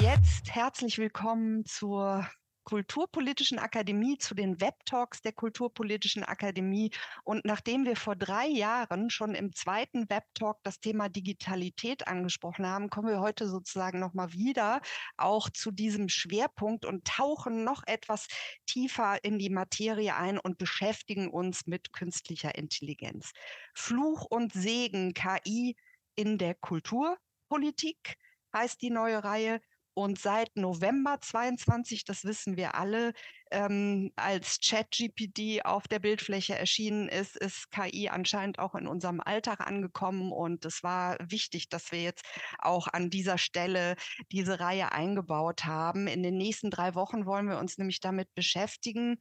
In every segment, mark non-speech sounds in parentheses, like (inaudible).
jetzt herzlich willkommen zur Kulturpolitischen Akademie, zu den Webtalks der Kulturpolitischen Akademie. Und nachdem wir vor drei Jahren schon im zweiten Webtalk das Thema Digitalität angesprochen haben, kommen wir heute sozusagen nochmal wieder auch zu diesem Schwerpunkt und tauchen noch etwas tiefer in die Materie ein und beschäftigen uns mit künstlicher Intelligenz. Fluch und Segen KI in der Kulturpolitik heißt die neue Reihe und seit November 22, das wissen wir alle, ähm, als ChatGPT auf der Bildfläche erschienen ist, ist KI anscheinend auch in unserem Alltag angekommen. Und es war wichtig, dass wir jetzt auch an dieser Stelle diese Reihe eingebaut haben. In den nächsten drei Wochen wollen wir uns nämlich damit beschäftigen,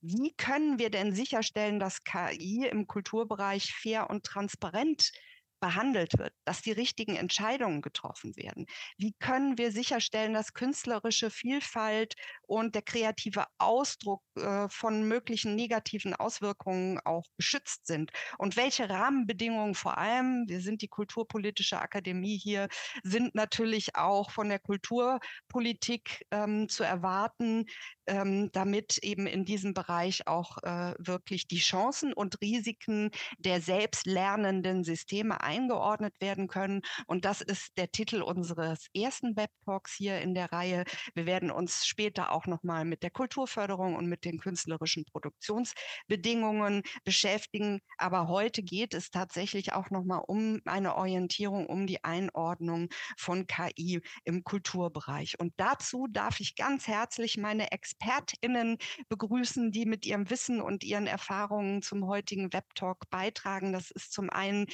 wie können wir denn sicherstellen, dass KI im Kulturbereich fair und transparent behandelt wird, dass die richtigen Entscheidungen getroffen werden? Wie können wir sicherstellen, dass künstlerische Vielfalt und der kreative Ausdruck äh, von möglichen negativen Auswirkungen auch geschützt sind? Und welche Rahmenbedingungen vor allem, wir sind die Kulturpolitische Akademie hier, sind natürlich auch von der Kulturpolitik ähm, zu erwarten, ähm, damit eben in diesem Bereich auch äh, wirklich die Chancen und Risiken der selbstlernenden Systeme eingeordnet werden können. Und das ist der Titel unseres ersten Web-Talks hier in der Reihe. Wir werden uns später auch nochmal mit der Kulturförderung und mit den künstlerischen Produktionsbedingungen beschäftigen. Aber heute geht es tatsächlich auch nochmal um eine Orientierung, um die Einordnung von KI im Kulturbereich. Und dazu darf ich ganz herzlich meine ExpertInnen begrüßen, die mit ihrem Wissen und ihren Erfahrungen zum heutigen Webtalk beitragen. Das ist zum einen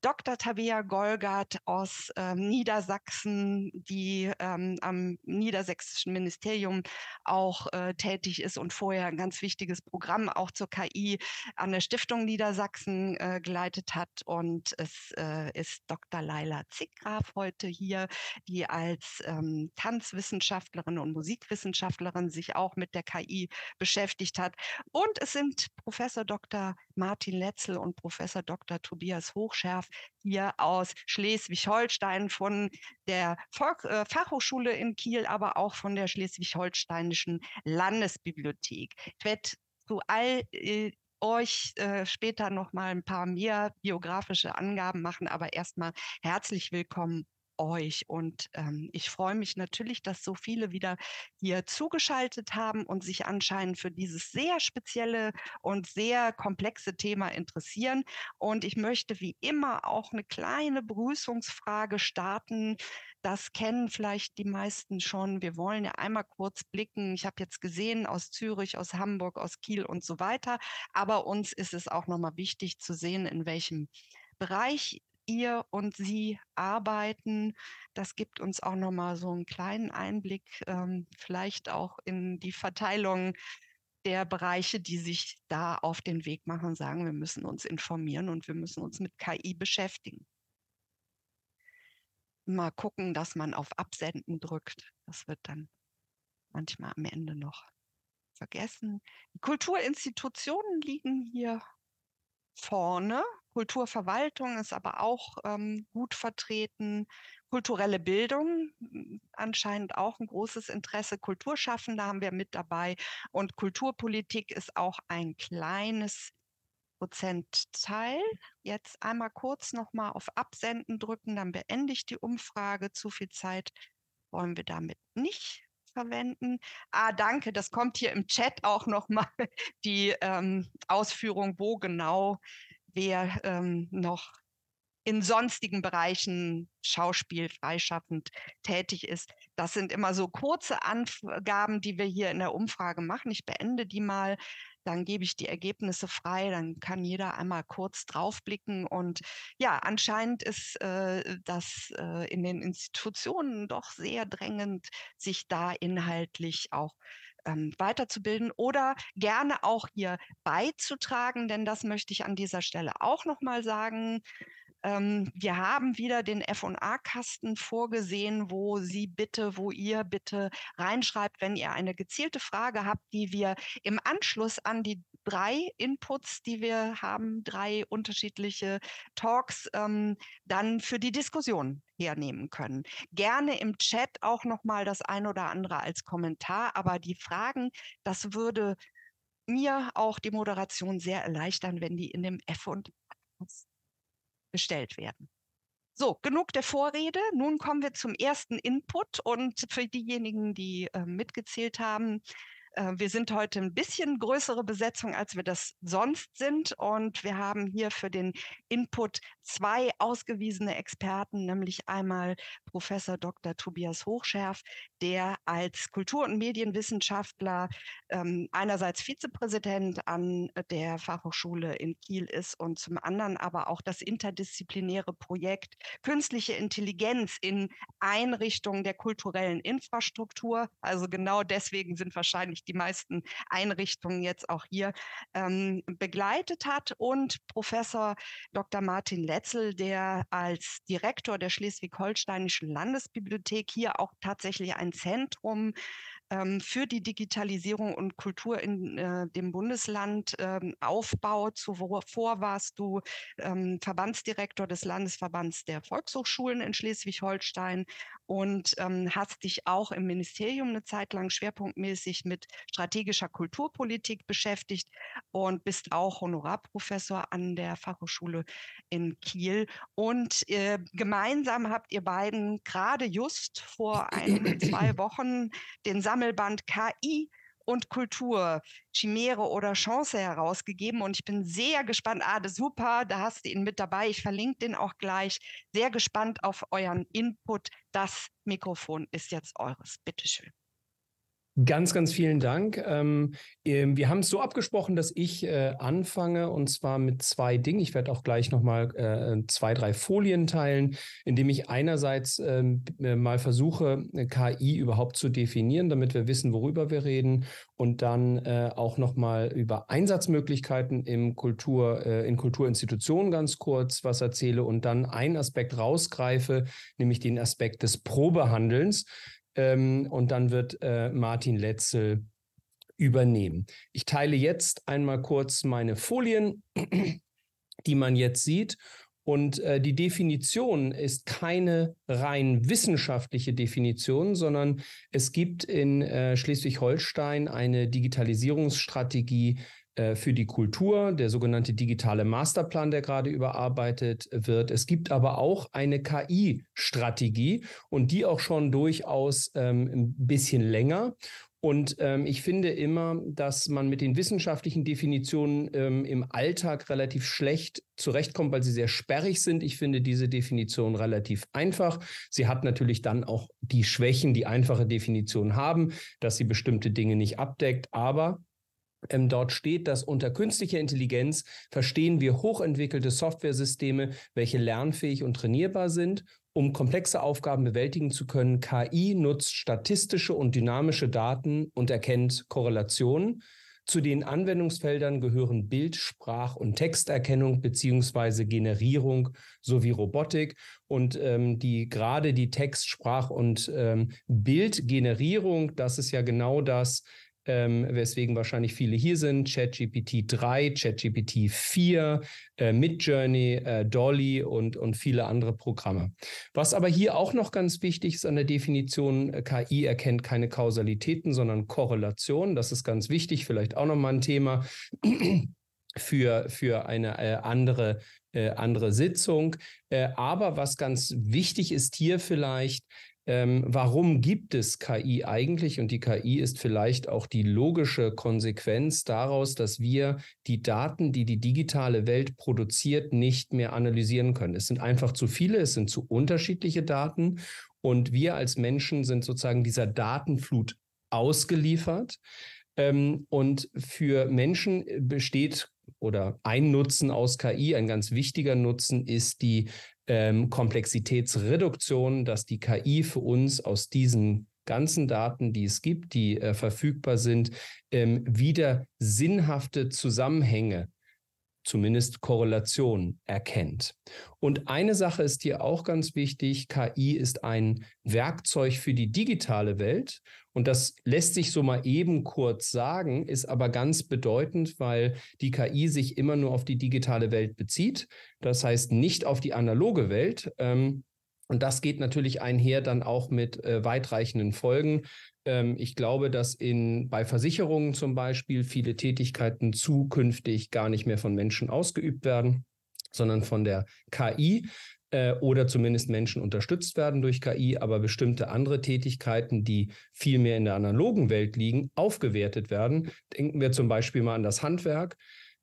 Dr. Tabea Golgart aus ähm, Niedersachsen, die ähm, am Niedersächsischen Ministerium auch äh, tätig ist und vorher ein ganz wichtiges Programm auch zur KI an der Stiftung Niedersachsen äh, geleitet hat. Und es äh, ist Dr. Laila Zickgraf heute hier, die als ähm, Tanzwissenschaftlerin und Musikwissenschaftlerin sich auch mit der KI beschäftigt hat. Und es sind Professor Dr. Martin Letzel und Professor Dr. Tobias Hochschärf, hier aus Schleswig-Holstein von der Volk äh, Fachhochschule in Kiel, aber auch von der Schleswig-Holsteinischen Landesbibliothek. Ich werde zu all äh, euch äh, später noch mal ein paar mehr biografische Angaben machen, aber erstmal herzlich willkommen euch. Und ähm, ich freue mich natürlich, dass so viele wieder hier zugeschaltet haben und sich anscheinend für dieses sehr spezielle und sehr komplexe Thema interessieren. Und ich möchte wie immer auch eine kleine Begrüßungsfrage starten. Das kennen vielleicht die meisten schon. Wir wollen ja einmal kurz blicken. Ich habe jetzt gesehen aus Zürich, aus Hamburg, aus Kiel und so weiter. Aber uns ist es auch nochmal wichtig zu sehen, in welchem Bereich ihr und sie arbeiten. Das gibt uns auch nochmal so einen kleinen Einblick, ähm, vielleicht auch in die Verteilung der Bereiche, die sich da auf den Weg machen sagen, wir müssen uns informieren und wir müssen uns mit KI beschäftigen. Mal gucken, dass man auf Absenden drückt. Das wird dann manchmal am Ende noch vergessen. Die Kulturinstitutionen liegen hier vorne. Kulturverwaltung ist aber auch ähm, gut vertreten. Kulturelle Bildung, hm, anscheinend auch ein großes Interesse. Kulturschaffende haben wir mit dabei. Und Kulturpolitik ist auch ein kleines Prozentteil. Jetzt einmal kurz nochmal auf Absenden drücken, dann beende ich die Umfrage. Zu viel Zeit wollen wir damit nicht verwenden. Ah, danke, das kommt hier im Chat auch nochmal (laughs) die ähm, Ausführung, wo genau wer ähm, noch in sonstigen Bereichen Schauspiel freischaffend tätig ist. Das sind immer so kurze Angaben, die wir hier in der Umfrage machen. Ich beende die mal dann gebe ich die Ergebnisse frei, dann kann jeder einmal kurz draufblicken. Und ja, anscheinend ist äh, das äh, in den Institutionen doch sehr drängend, sich da inhaltlich auch ähm, weiterzubilden oder gerne auch hier beizutragen, denn das möchte ich an dieser Stelle auch nochmal sagen. Ähm, wir haben wieder den F&A-Kasten vorgesehen, wo Sie bitte, wo ihr bitte reinschreibt, wenn ihr eine gezielte Frage habt, die wir im Anschluss an die drei Inputs, die wir haben, drei unterschiedliche Talks, ähm, dann für die Diskussion hernehmen können. Gerne im Chat auch noch mal das ein oder andere als Kommentar, aber die Fragen, das würde mir auch die Moderation sehr erleichtern, wenn die in dem F und gestellt werden. So, genug der Vorrede. Nun kommen wir zum ersten Input. Und für diejenigen, die äh, mitgezählt haben, wir sind heute ein bisschen größere Besetzung, als wir das sonst sind. Und wir haben hier für den Input zwei ausgewiesene Experten, nämlich einmal Professor Dr. Tobias Hochschärf, der als Kultur- und Medienwissenschaftler ähm, einerseits Vizepräsident an der Fachhochschule in Kiel ist und zum anderen aber auch das interdisziplinäre Projekt Künstliche Intelligenz in Einrichtungen der kulturellen Infrastruktur. Also genau deswegen sind wahrscheinlich die meisten Einrichtungen jetzt auch hier ähm, begleitet hat und Professor Dr. Martin Letzel, der als Direktor der Schleswig-Holsteinischen Landesbibliothek hier auch tatsächlich ein Zentrum ähm, für die Digitalisierung und Kultur in äh, dem Bundesland ähm, aufbaut. Zuvor warst du ähm, Verbandsdirektor des Landesverbands der Volkshochschulen in Schleswig-Holstein und ähm, hast dich auch im Ministerium eine Zeit lang schwerpunktmäßig mit strategischer Kulturpolitik beschäftigt und bist auch Honorarprofessor an der Fachhochschule in Kiel. Und äh, gemeinsam habt ihr beiden gerade just vor ein, zwei (clears throat) Wochen den Sammelband KI und Kultur, Chimäre oder Chance herausgegeben. Und ich bin sehr gespannt. Ah, das super, da hast du ihn mit dabei. Ich verlinke den auch gleich. Sehr gespannt auf euren Input. Das Mikrofon ist jetzt eures. Bitteschön. Ganz, ganz vielen Dank. Ähm, ähm, wir haben es so abgesprochen, dass ich äh, anfange und zwar mit zwei Dingen. Ich werde auch gleich nochmal äh, zwei, drei Folien teilen, indem ich einerseits ähm, äh, mal versuche, KI überhaupt zu definieren, damit wir wissen, worüber wir reden und dann äh, auch nochmal über Einsatzmöglichkeiten im Kultur, äh, in Kulturinstitutionen ganz kurz was erzähle und dann einen Aspekt rausgreife, nämlich den Aspekt des Probehandelns ähm, und dann wird äh, Martin Letzel übernehmen. Ich teile jetzt einmal kurz meine Folien, (clears throat) die man jetzt sieht. Und äh, die Definition ist keine rein wissenschaftliche Definition, sondern es gibt in äh, Schleswig-Holstein eine Digitalisierungsstrategie für die Kultur, der sogenannte digitale Masterplan, der gerade überarbeitet wird. Es gibt aber auch eine KI-Strategie und die auch schon durchaus ähm, ein bisschen länger. Und ähm, ich finde immer, dass man mit den wissenschaftlichen Definitionen ähm, im Alltag relativ schlecht zurechtkommt, weil sie sehr sperrig sind. Ich finde diese Definition relativ einfach. Sie hat natürlich dann auch die Schwächen, die einfache Definitionen haben, dass sie bestimmte Dinge nicht abdeckt. Aber ähm, dort steht, dass unter künstlicher Intelligenz verstehen wir hochentwickelte Softwaresysteme, welche lernfähig und trainierbar sind. Um komplexe Aufgaben bewältigen zu können, KI nutzt statistische und dynamische Daten und erkennt Korrelationen. Zu den Anwendungsfeldern gehören Bild-, Sprach- und Texterkennung beziehungsweise Generierung sowie Robotik. Und ähm, die gerade die Text-, Sprach- und ähm, Bildgenerierung, das ist ja genau das, ähm, weswegen wahrscheinlich viele hier sind. ChatGPT 3, ChatGPT 4, äh, Midjourney, äh, Dolly und, und viele andere Programme. Was aber hier auch noch ganz wichtig ist an der Definition, äh, KI erkennt keine Kausalitäten, sondern Korrelationen. Das ist ganz wichtig, vielleicht auch nochmal ein Thema (clears throat) für, für eine äh, andere, äh, andere Sitzung. Äh, aber was ganz wichtig ist hier vielleicht, ähm, warum gibt es KI eigentlich? Und die KI ist vielleicht auch die logische Konsequenz daraus, dass wir die Daten, die die digitale Welt produziert, nicht mehr analysieren können. Es sind einfach zu viele, es sind zu unterschiedliche Daten. Und wir als Menschen sind sozusagen dieser Datenflut ausgeliefert. Ähm, und für Menschen besteht oder ein Nutzen aus KI, ein ganz wichtiger Nutzen ist die ähm, Komplexitätsreduktion, dass die KI für uns aus diesen ganzen Daten, die es gibt, die äh, verfügbar sind, ähm, wieder sinnhafte Zusammenhänge zumindest Korrelation erkennt. Und eine Sache ist hier auch ganz wichtig. KI ist ein Werkzeug für die digitale Welt. Und das lässt sich so mal eben kurz sagen, ist aber ganz bedeutend, weil die KI sich immer nur auf die digitale Welt bezieht. Das heißt nicht auf die analoge Welt. Ähm, und das geht natürlich einher dann auch mit äh, weitreichenden Folgen. Ähm, ich glaube, dass in, bei Versicherungen zum Beispiel viele Tätigkeiten zukünftig gar nicht mehr von Menschen ausgeübt werden, sondern von der KI äh, oder zumindest Menschen unterstützt werden durch KI, aber bestimmte andere Tätigkeiten, die viel mehr in der analogen Welt liegen, aufgewertet werden. Denken wir zum Beispiel mal an das Handwerk.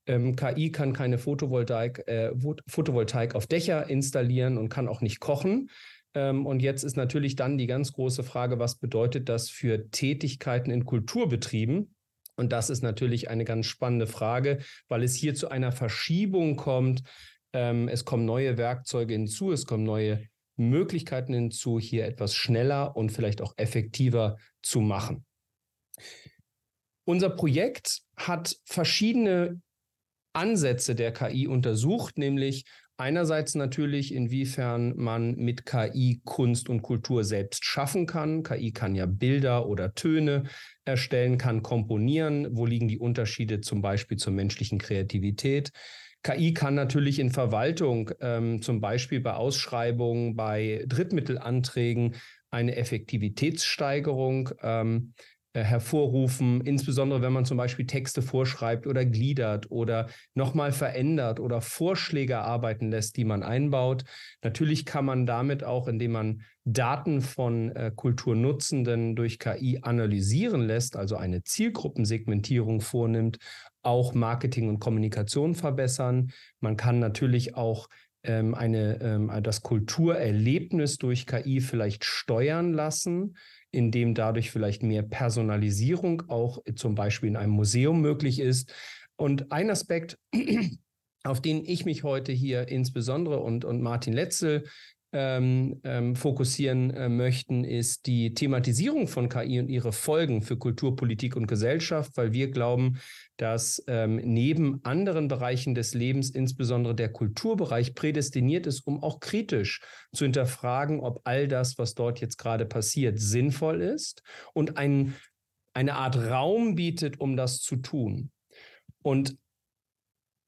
Ähm, KI kann keine Photovoltaik, äh, Photovoltaik auf Dächer installieren und kann auch nicht kochen. Ähm, und jetzt ist natürlich dann die ganz große Frage, was bedeutet das für Tätigkeiten in Kulturbetrieben? Und das ist natürlich eine ganz spannende Frage, weil es hier zu einer Verschiebung kommt. Ähm, es kommen neue Werkzeuge hinzu, es kommen neue Möglichkeiten hinzu, hier etwas schneller und vielleicht auch effektiver zu machen. Unser Projekt hat verschiedene Ansätze der KI untersucht, nämlich Einerseits natürlich, inwiefern man mit KI Kunst und Kultur selbst schaffen kann. KI kann ja Bilder oder Töne erstellen, kann komponieren. Wo liegen die Unterschiede zum Beispiel zur menschlichen Kreativität? KI kann natürlich in Verwaltung, ähm, zum Beispiel bei Ausschreibungen, bei Drittmittelanträgen, eine Effektivitätssteigerung ähm, äh, hervorrufen, insbesondere wenn man zum Beispiel Texte vorschreibt oder gliedert oder nochmal verändert oder Vorschläge arbeiten lässt, die man einbaut. Natürlich kann man damit auch, indem man Daten von äh, Kulturnutzenden durch KI analysieren lässt, also eine Zielgruppensegmentierung vornimmt, auch Marketing und Kommunikation verbessern. Man kann natürlich auch ähm, eine, ähm, das Kulturerlebnis durch KI vielleicht steuern lassen in dem dadurch vielleicht mehr Personalisierung auch zum Beispiel in einem Museum möglich ist. Und ein Aspekt, auf den ich mich heute hier insbesondere und, und Martin Letzel ähm, ähm, fokussieren äh, möchten, ist die Thematisierung von KI und ihre Folgen für Kulturpolitik und Gesellschaft, weil wir glauben, dass ähm, neben anderen Bereichen des Lebens insbesondere der Kulturbereich prädestiniert ist, um auch kritisch zu hinterfragen, ob all das, was dort jetzt gerade passiert, sinnvoll ist und ein, eine Art Raum bietet, um das zu tun. Und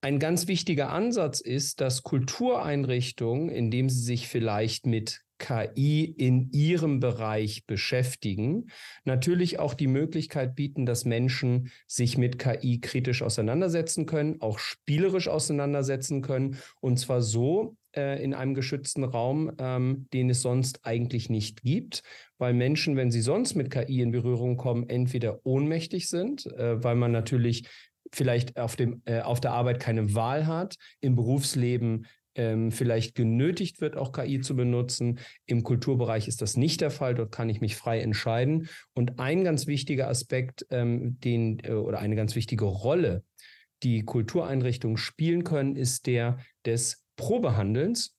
ein ganz wichtiger Ansatz ist, dass Kultureinrichtungen, indem sie sich vielleicht mit KI in ihrem Bereich beschäftigen, natürlich auch die Möglichkeit bieten, dass Menschen sich mit KI kritisch auseinandersetzen können, auch spielerisch auseinandersetzen können, und zwar so äh, in einem geschützten Raum, ähm, den es sonst eigentlich nicht gibt, weil Menschen, wenn sie sonst mit KI in Berührung kommen, entweder ohnmächtig sind, äh, weil man natürlich vielleicht auf, dem, äh, auf der Arbeit keine Wahl hat, im Berufsleben ähm, vielleicht genötigt wird, auch KI zu benutzen. Im Kulturbereich ist das nicht der Fall. Dort kann ich mich frei entscheiden. Und ein ganz wichtiger Aspekt, ähm, den äh, oder eine ganz wichtige Rolle, die Kultureinrichtungen spielen können, ist der des Probehandelns.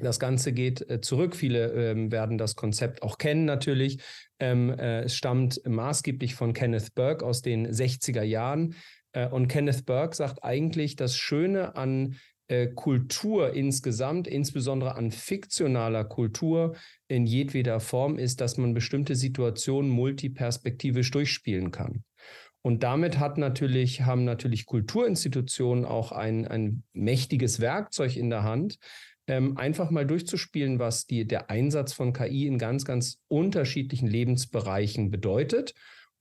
Das Ganze geht äh, zurück. Viele ähm, werden das Konzept auch kennen natürlich. Ähm, äh, es stammt maßgeblich von Kenneth Burke aus den 60er Jahren. Äh, und Kenneth Burke sagt eigentlich, das Schöne an äh, Kultur insgesamt, insbesondere an fiktionaler Kultur in jedweder Form, ist, dass man bestimmte Situationen multiperspektivisch durchspielen kann. Und damit hat natürlich, haben natürlich Kulturinstitutionen auch ein, ein mächtiges Werkzeug in der Hand, ähm, einfach mal durchzuspielen, was die, der Einsatz von KI in ganz, ganz unterschiedlichen Lebensbereichen bedeutet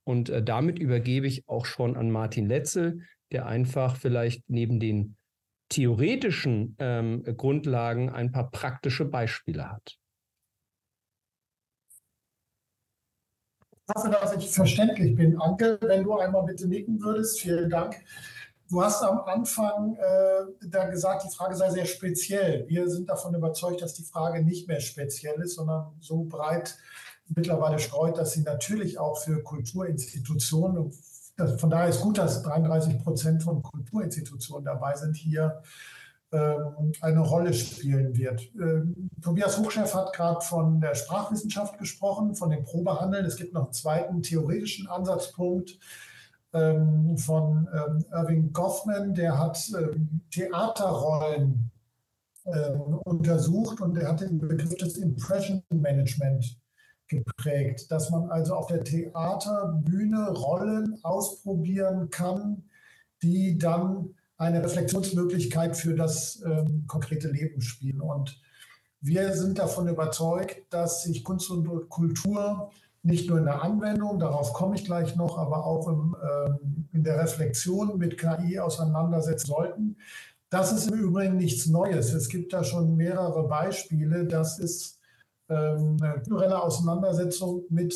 und äh, damit übergebe ich auch schon an Martin Letzel, der einfach vielleicht neben den theoretischen ähm, Grundlagen ein paar praktische Beispiele hat. Ich hoffe, dass ich verständlich bin. Anke, wenn du einmal bitte nicken würdest, vielen Dank. Du hast am Anfang äh, da gesagt, die Frage sei sehr speziell. Wir sind davon überzeugt, dass die Frage nicht mehr speziell ist, sondern so breit mittlerweile streut, dass sie natürlich auch für Kulturinstitutionen, von daher ist gut, dass 33 Prozent von Kulturinstitutionen dabei sind, hier ähm, eine Rolle spielen wird. Ähm, Tobias Hochchef hat gerade von der Sprachwissenschaft gesprochen, von dem Probehandeln. Es gibt noch einen zweiten theoretischen Ansatzpunkt, ähm, von Irving Goffman, der hat Theaterrollen untersucht und er hat den Begriff des Impression Management geprägt, dass man also auf der Theaterbühne Rollen ausprobieren kann, die dann eine Reflexionsmöglichkeit für das ähm, konkrete Leben spielen. Und wir sind davon überzeugt, dass sich Kunst und Kultur nicht nur in der Anwendung, darauf komme ich gleich noch, aber auch im, ähm, in der Reflexion mit KI auseinandersetzen sollten. Das ist im Übrigen nichts Neues. Es gibt da schon mehrere Beispiele. Das ist eine kulturelle Auseinandersetzung mit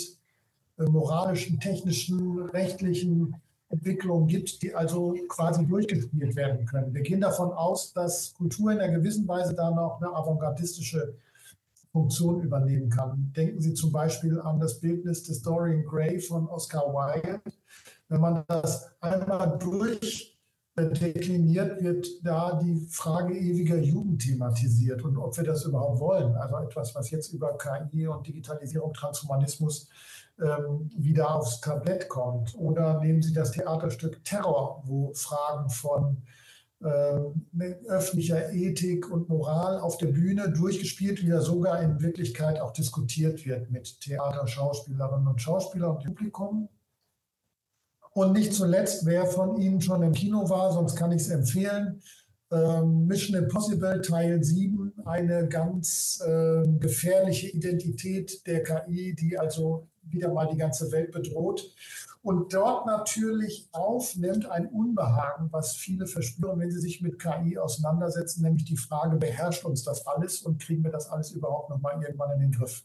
äh, moralischen, technischen, rechtlichen Entwicklungen gibt, die also quasi durchgespielt werden können. Wir gehen davon aus, dass Kultur in einer gewissen Weise dann auch eine avantgardistische Funktion übernehmen kann. Denken Sie zum Beispiel an das Bildnis des Dorian Gray von Oscar Wilde. Wenn man das einmal durchdekliniert, wird da die Frage ewiger Jugend thematisiert und ob wir das überhaupt wollen. Also etwas, was jetzt über KI und Digitalisierung, Transhumanismus ähm, wieder aufs Tablett kommt. Oder nehmen Sie das Theaterstück Terror, wo Fragen von äh, öffentlicher Ethik und Moral auf der Bühne durchgespielt, wie er sogar in Wirklichkeit auch diskutiert wird mit Theater, Schauspielerinnen und Schauspielern und Publikum. Und nicht zuletzt, wer von Ihnen schon im Kino war, sonst kann ich es empfehlen, ähm, Mission Impossible Teil 7, eine ganz äh, gefährliche Identität der KI, die also wieder mal die ganze Welt bedroht und dort natürlich aufnimmt ein Unbehagen, was viele verspüren, wenn sie sich mit KI auseinandersetzen, nämlich die Frage, beherrscht uns das alles und kriegen wir das alles überhaupt noch mal irgendwann in den Griff?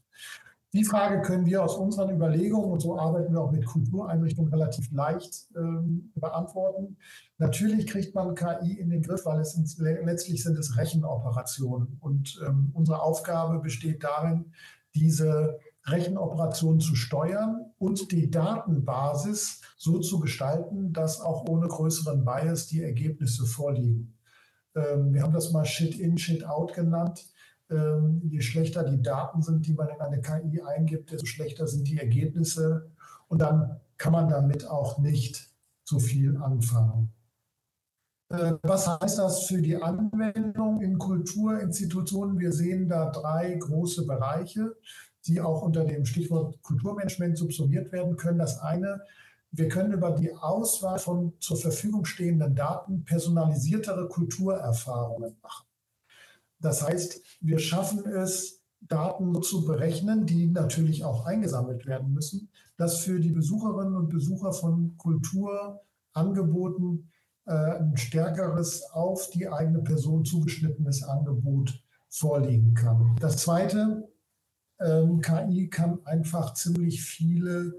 Die Frage können wir aus unseren Überlegungen, und so arbeiten wir auch mit Kultureinrichtungen relativ leicht ähm, beantworten. Natürlich kriegt man KI in den Griff, weil es sind, letztlich sind es Rechenoperationen. Und ähm, unsere Aufgabe besteht darin, diese Rechenoperationen zu steuern und die Datenbasis so zu gestalten, dass auch ohne größeren Bias die Ergebnisse vorliegen. Ähm, wir haben das mal Shit-in, Shit-out genannt. Ähm, je schlechter die Daten sind, die man in eine KI eingibt, desto schlechter sind die Ergebnisse. Und dann kann man damit auch nicht so viel anfangen. Äh, was heißt das für die Anwendung in Kulturinstitutionen? Wir sehen da drei große Bereiche die auch unter dem Stichwort Kulturmanagement subsumiert werden können. Das eine, wir können über die Auswahl von zur Verfügung stehenden Daten personalisiertere Kulturerfahrungen machen. Das heißt, wir schaffen es, Daten zu berechnen, die natürlich auch eingesammelt werden müssen, dass für die Besucherinnen und Besucher von Kulturangeboten äh, ein stärkeres auf die eigene Person zugeschnittenes Angebot vorliegen kann. Das Zweite, ähm, KI kann einfach ziemlich viele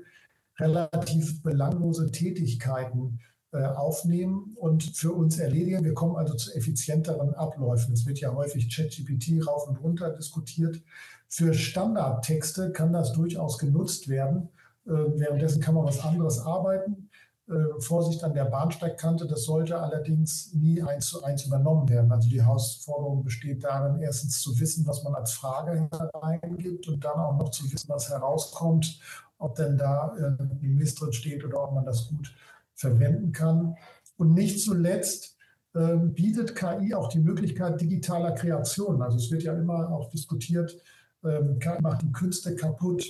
relativ belanglose Tätigkeiten aufnehmen und für uns erledigen. Wir kommen also zu effizienteren Abläufen. Es wird ja häufig ChatGPT rauf und runter diskutiert. Für Standardtexte kann das durchaus genutzt werden. Äh, währenddessen kann man was anderes arbeiten. Äh, Vorsicht an der Bahnsteigkante, das sollte allerdings nie eins zu eins übernommen werden. Also die Herausforderung besteht darin, erstens zu wissen, was man als Frage eingibt und dann auch noch zu wissen, was herauskommt, ob denn da äh, Mist drin steht oder ob man das gut verwenden kann. Und nicht zuletzt äh, bietet KI auch die Möglichkeit digitaler Kreation. Also es wird ja immer auch diskutiert, ähm, KI macht die Künste kaputt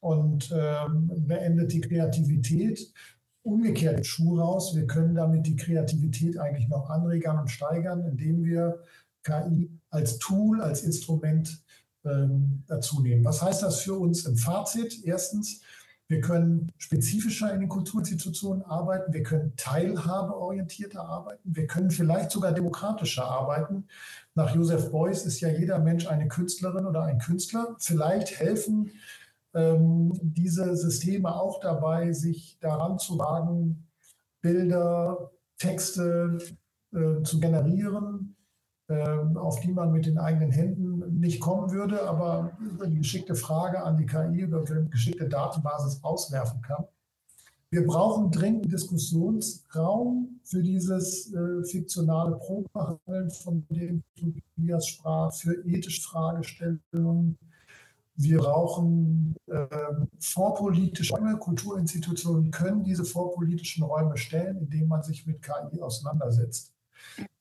und ähm, beendet die Kreativität umgekehrt Schuh raus. Wir können damit die Kreativität eigentlich noch anregern und steigern, indem wir KI als Tool, als Instrument ähm, dazu nehmen. Was heißt das für uns im Fazit? Erstens, wir können spezifischer in den Kulturinstitutionen arbeiten, wir können teilhabeorientierter arbeiten, wir können vielleicht sogar demokratischer arbeiten. Nach Joseph Beuys ist ja jeder Mensch eine Künstlerin oder ein Künstler. Vielleicht helfen ähm, diese Systeme auch dabei, sich daran zu wagen, Bilder, Texte äh, zu generieren, auf die man mit den eigenen Händen nicht kommen würde, aber über die geschickte Frage an die KI, über die geschickte Datenbasis auswerfen kann. Wir brauchen dringend Diskussionsraum für dieses äh, fiktionale Probehandeln, von dem Tobias sprach, für ethische Fragestellungen, Wir brauchen äh, vorpolitische Räume. Kulturinstitutionen können diese vorpolitischen Räume stellen, indem man sich mit KI auseinandersetzt.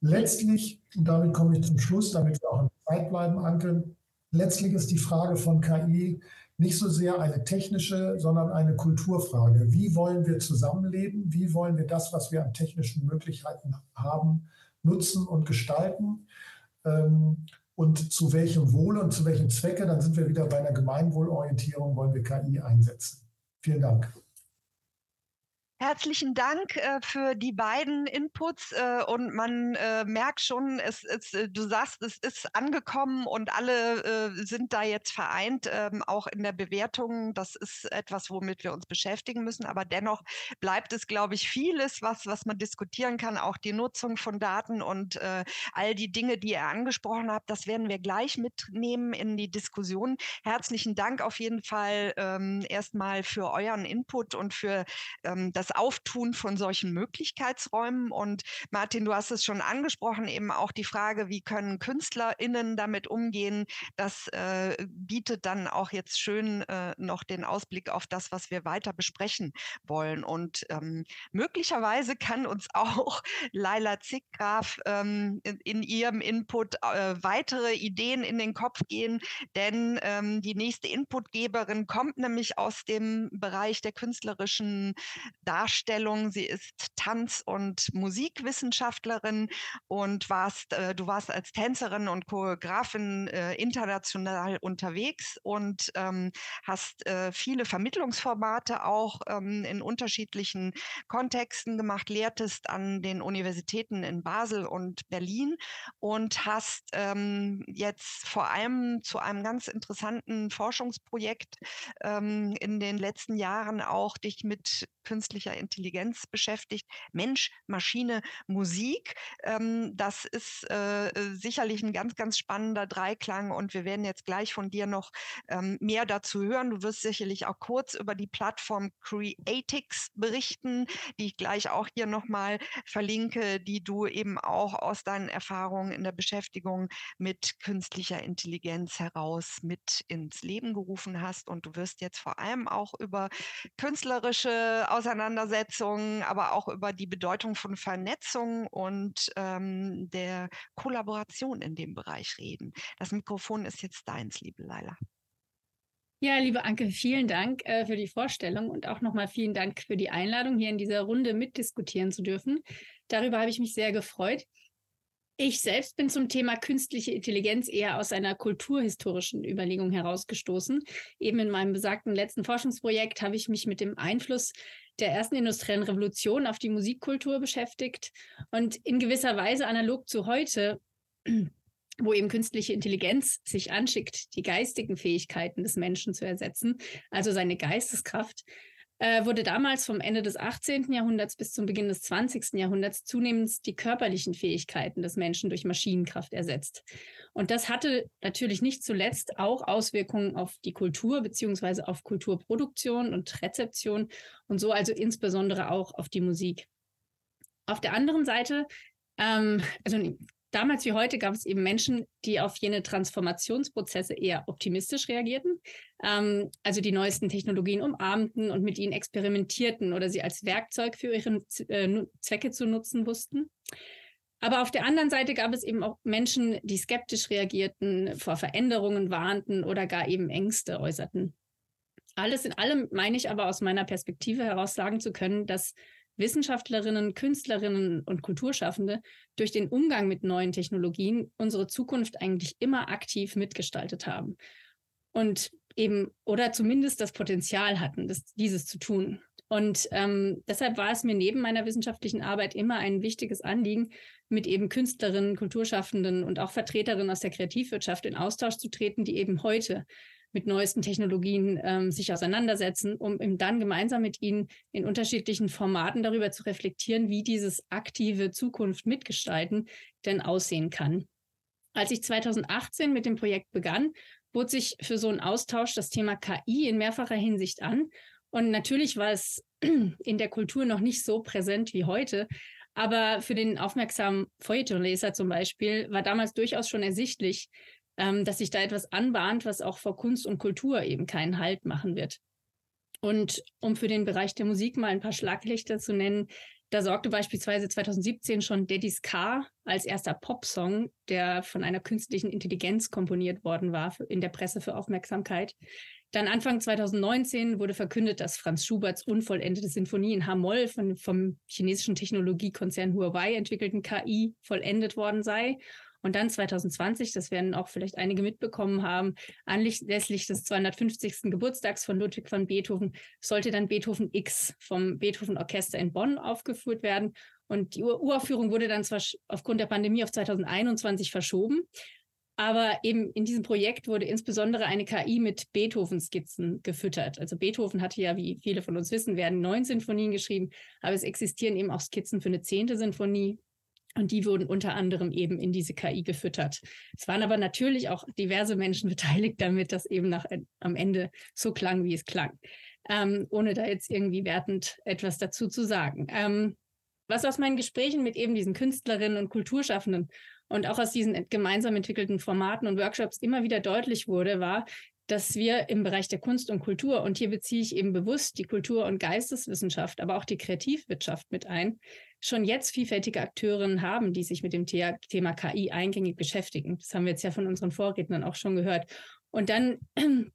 Letztlich, und damit komme ich zum Schluss, damit wir auch in Zeit bleiben, Anke, letztlich ist die Frage von KI nicht so sehr eine technische, sondern eine Kulturfrage. Wie wollen wir zusammenleben? Wie wollen wir das, was wir an technischen Möglichkeiten haben, nutzen und gestalten? Ähm, und zu welchem Wohle und zu welchem Zwecke? Dann sind wir wieder bei einer Gemeinwohlorientierung, wollen wir KI einsetzen. Vielen Dank. Herzlichen Dank äh, für die beiden Inputs äh, und man äh, merkt schon, es, es, äh, du sagst, es ist angekommen und alle äh, sind da jetzt vereint, ähm, auch in der Bewertung. Das ist etwas, womit wir uns beschäftigen müssen, aber dennoch bleibt es, glaube ich, vieles, was, was man diskutieren kann, auch die Nutzung von Daten und äh, all die Dinge, die ihr angesprochen habt, das werden wir gleich mitnehmen in die Diskussion. Herzlichen Dank auf jeden Fall ähm, erstmal für euren Input und für ähm, das das Auftun von solchen Möglichkeitsräumen. Und Martin, du hast es schon angesprochen, eben auch die Frage, wie können KünstlerInnen damit umgehen? Das äh, bietet dann auch jetzt schön äh, noch den Ausblick auf das, was wir weiter besprechen wollen. Und ähm, möglicherweise kann uns auch (laughs) Laila Zickgraf ähm, in, in, ihrem Input äh, weitere Ideen in den Kopf gehen, denn ähm, die nächste Inputgeberin kommt nämlich aus dem Bereich der künstlerischen Darstellung Darstellung. Sie ist Tanz- und Musikwissenschaftlerin und warst, äh, du warst als Tänzerin und Choreografin äh, international unterwegs und ähm, hast äh, viele Vermittlungsformate auch ähm, in unterschiedlichen Kontexten gemacht, lehrtest an den Universitäten in Basel und Berlin und hast ähm, jetzt vor allem zu einem ganz interessanten Forschungsprojekt ähm, in den letzten Jahren auch dich mit künstlicher Intelligenz beschäftigt. Mensch, Maschine, Musik. Ähm, das ist äh, äh, sicherlich ein ganz, ganz spannender Dreiklang und wir werden jetzt gleich von dir noch ähm, mehr dazu hören. Du wirst sicherlich auch kurz über die Plattform Creatix berichten, die ich gleich auch hier nochmal verlinke, die du eben auch aus deinen Erfahrungen in der Beschäftigung mit künstlicher Intelligenz heraus mit ins Leben gerufen hast. Und du wirst jetzt vor allem auch über künstlerische Auseinandersetzungen, aber auch über die Bedeutung von Vernetzung und ähm, der Kollaboration in dem Bereich reden. Das Mikrofon ist jetzt deins, liebe Leila. Ja, liebe Anke, vielen Dank äh, für die Vorstellung und auch nochmal vielen Dank für die Einladung, hier in dieser Runde mitdiskutieren zu dürfen. Darüber habe ich mich sehr gefreut. Ich selbst bin zum Thema künstliche Intelligenz eher aus einer kulturhistorischen Überlegung herausgestoßen. Eben in meinem besagten letzten Forschungsprojekt habe ich mich mit dem Einfluss der ersten industriellen Revolution auf die Musikkultur beschäftigt und in gewisser Weise analog zu heute, (clears throat) wo eben künstliche Intelligenz sich anschickt, die geistigen Fähigkeiten des Menschen zu ersetzen, also seine Geisteskraft, äh, wurde damals vom Ende des 18. Jahrhunderts bis zum Beginn des 20. Jahrhunderts zunehmend die körperlichen Fähigkeiten des Menschen durch Maschinenkraft ersetzt. Und das hatte natürlich nicht zuletzt auch Auswirkungen auf die Kultur beziehungsweise auf Kulturproduktion und Rezeption und so also insbesondere auch auf die Musik. Auf der anderen Seite ähm, also Damals wie heute gab es eben Menschen, die auf jene Transformationsprozesse eher optimistisch reagierten, ähm, also die neuesten Technologien umarmten und mit ihnen experimentierten oder sie als Werkzeug für ihre äh, Zwecke zu nutzen wussten. Aber auf der anderen Seite gab es eben auch Menschen, die skeptisch reagierten, vor Veränderungen warnten oder gar eben Ängste äußerten. Alles in allem meine ich aber aus meiner Perspektive heraus sagen zu können, dass Wissenschaftlerinnen, Künstlerinnen und Kulturschaffende durch den Umgang mit neuen Technologien unsere Zukunft eigentlich immer aktiv mitgestaltet haben. Und eben, oder zumindest das Potenzial hatten, das, dieses zu tun. Und ähm, deshalb war es mir neben meiner wissenschaftlichen Arbeit immer ein wichtiges Anliegen, mit eben Künstlerinnen, Kulturschaffenden und auch Vertreterinnen aus der Kreativwirtschaft in Austausch zu treten, die eben heute mit neuesten Technologien ähm, sich auseinandersetzen, um dann gemeinsam mit ihnen in unterschiedlichen Formaten darüber zu reflektieren, wie dieses aktive Zukunft mitgestalten denn aussehen kann. Als ich 2018 mit dem Projekt begann, bot sich für so einen Austausch das Thema KI in mehrfacher Hinsicht an. Und natürlich war es (clears throat) in der Kultur noch nicht so präsent wie heute. Aber für den aufmerksamen Feuilletonleser zum Beispiel war damals durchaus schon ersichtlich, ähm, dass sich da etwas anbahnt, was auch vor Kunst und Kultur eben keinen Halt machen wird. Und um für den Bereich der Musik mal ein paar Schlaglichter zu nennen, da sorgte beispielsweise 2017 schon Daddy's Car als erster Popsong, der von einer künstlichen Intelligenz komponiert worden war, in der Presse für Aufmerksamkeit. Dann Anfang 2019 wurde verkündet, dass Franz Schuberts unvollendete Sinfonie in H-Moll von, vom chinesischen Technologiekonzern Huawei entwickelten KI vollendet worden sei. Und dann 2020, das werden auch vielleicht einige mitbekommen haben, anlässlich des 250. Geburtstags von Ludwig van Beethoven sollte dann Beethoven X vom Beethoven Orchester in Bonn aufgeführt werden. Und die Uraufführung wurde dann zwar aufgrund der Pandemie auf 2021 verschoben, aber eben in diesem Projekt wurde insbesondere eine KI mit Beethoven-Skizzen gefüttert. Also Beethoven hatte ja, wie viele von uns wissen, werden neun Sinfonien geschrieben, aber es existieren eben auch Skizzen für eine zehnte Sinfonie und die wurden unter anderem eben in diese KI gefüttert. Es waren aber natürlich auch diverse Menschen (laughs) beteiligt, damit das eben nach, äh, am Ende so klang, wie es klang. Ähm, ohne da jetzt irgendwie wertend etwas dazu zu sagen. Ähm, was aus meinen Gesprächen mit eben diesen Künstlerinnen und Kulturschaffenden und auch aus diesen gemeinsam entwickelten Formaten und Workshops immer wieder deutlich wurde, war, dass wir im Bereich der Kunst und Kultur, und hier beziehe ich eben bewusst die Kultur- und Geisteswissenschaft, aber auch die Kreativwirtschaft mit ein, schon jetzt vielfältige Akteurinnen haben, die sich mit dem Thema KI eingängig beschäftigen. Das haben wir jetzt ja von unseren Vorrednern auch schon gehört. Und dann (clears throat)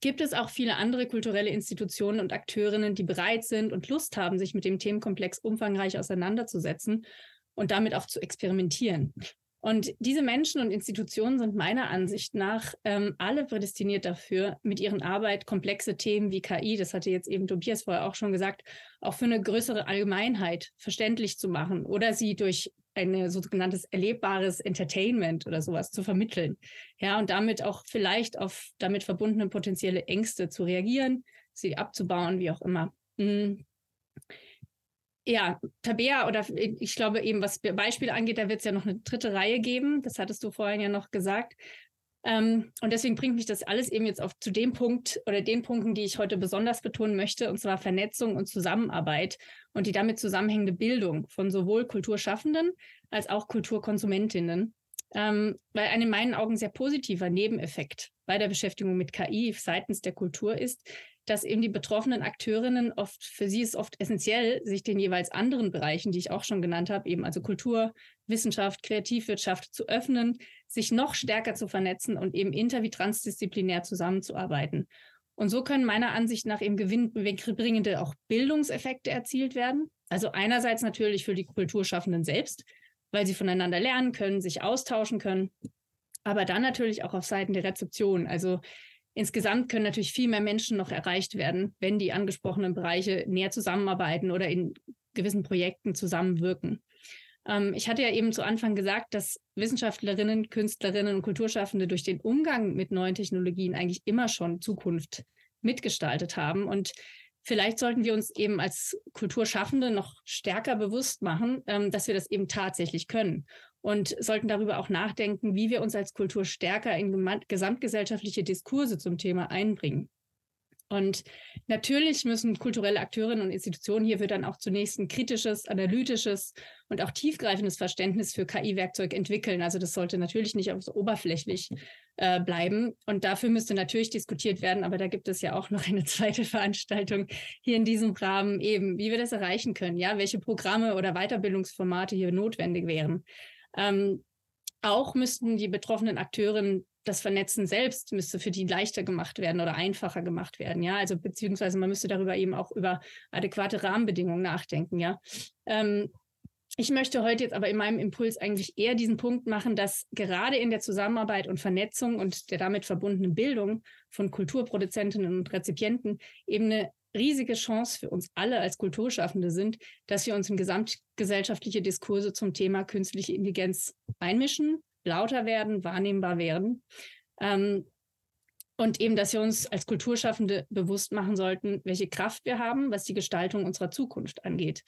gibt es auch viele andere kulturelle Institutionen und Akteurinnen, die bereit sind und Lust haben, sich mit dem Themenkomplex umfangreich auseinanderzusetzen und damit auch zu experimentieren. Und diese Menschen und Institutionen sind meiner Ansicht nach ähm, alle prädestiniert dafür, mit ihren Arbeit komplexe Themen wie KI, das hatte jetzt eben Tobias vorher auch schon gesagt, auch für eine größere Allgemeinheit verständlich zu machen oder sie durch ein sogenanntes erlebbares Entertainment oder sowas zu vermitteln. Ja, und damit auch vielleicht auf damit verbundene potenzielle Ängste zu reagieren, sie abzubauen, wie auch immer. Mhm ja, Tabea oder ich glaube eben, was Beispiele angeht, da wird es ja noch eine dritte Reihe geben. Das hattest du vorhin ja noch gesagt. Ähm, und deswegen bringt mich das alles eben jetzt auf zu dem Punkt oder den Punkten, die ich heute besonders betonen möchte, und zwar Vernetzung und Zusammenarbeit und die damit zusammenhängende Bildung von sowohl Kulturschaffenden als auch Kulturkonsumentinnen. Ähm, weil ein in meinen Augen sehr positiver Nebeneffekt bei der Beschäftigung mit KI seitens der Kultur ist, dass eben die betroffenen Akteurinnen oft, für sie ist oft essentiell, sich den jeweils anderen Bereichen, die ich auch schon genannt habe, eben also Kultur, Wissenschaft, Kreativwirtschaft zu öffnen, sich noch stärker zu vernetzen und eben inter- wie transdisziplinär zusammenzuarbeiten. Und so können meiner Ansicht nach eben gewinnbringende auch Bildungseffekte erzielt werden. Also einerseits natürlich für die Kulturschaffenden selbst, weil sie voneinander lernen können, sich austauschen können, aber dann natürlich auch auf Seiten der Rezeption. Also Insgesamt können natürlich viel mehr Menschen noch erreicht werden, wenn die angesprochenen Bereiche näher zusammenarbeiten oder in gewissen Projekten zusammenwirken. Ähm, ich hatte ja eben zu Anfang gesagt, dass Wissenschaftlerinnen, Künstlerinnen und Kulturschaffende durch den Umgang mit neuen Technologien eigentlich immer schon Zukunft mitgestaltet haben. Und vielleicht sollten wir uns eben als Kulturschaffende noch stärker bewusst machen, ähm, dass wir das eben tatsächlich können und sollten darüber auch nachdenken, wie wir uns als Kultur stärker in gesamtgesellschaftliche Diskurse zum Thema einbringen. Und natürlich müssen kulturelle Akteurinnen und Institutionen hierfür dann auch zunächst ein kritisches, analytisches und auch tiefgreifendes Verständnis für KI-Werkzeug entwickeln. Also das sollte natürlich nicht so oberflächlich äh, bleiben. Und dafür müsste natürlich diskutiert werden. Aber da gibt es ja auch noch eine zweite Veranstaltung hier in diesem Rahmen eben, wie wir das erreichen können. Ja, welche Programme oder Weiterbildungsformate hier notwendig wären. Ähm, auch müssten die betroffenen Akteurinnen das Vernetzen selbst müsste für die leichter gemacht werden oder einfacher gemacht werden, ja. Also beziehungsweise man müsste darüber eben auch über adäquate Rahmenbedingungen nachdenken, ja. Ähm, ich möchte heute jetzt aber in meinem Impuls eigentlich eher diesen Punkt machen, dass gerade in der Zusammenarbeit und Vernetzung und der damit verbundenen Bildung von Kulturproduzentinnen und Rezipienten eben eine riesige Chance für uns alle als Kulturschaffende sind, dass wir uns in gesamtgesellschaftliche Diskurse zum Thema künstliche Intelligenz einmischen, lauter werden, wahrnehmbar werden. Ähm, und eben, dass wir uns als Kulturschaffende bewusst machen sollten, welche Kraft wir haben, was die Gestaltung unserer Zukunft angeht.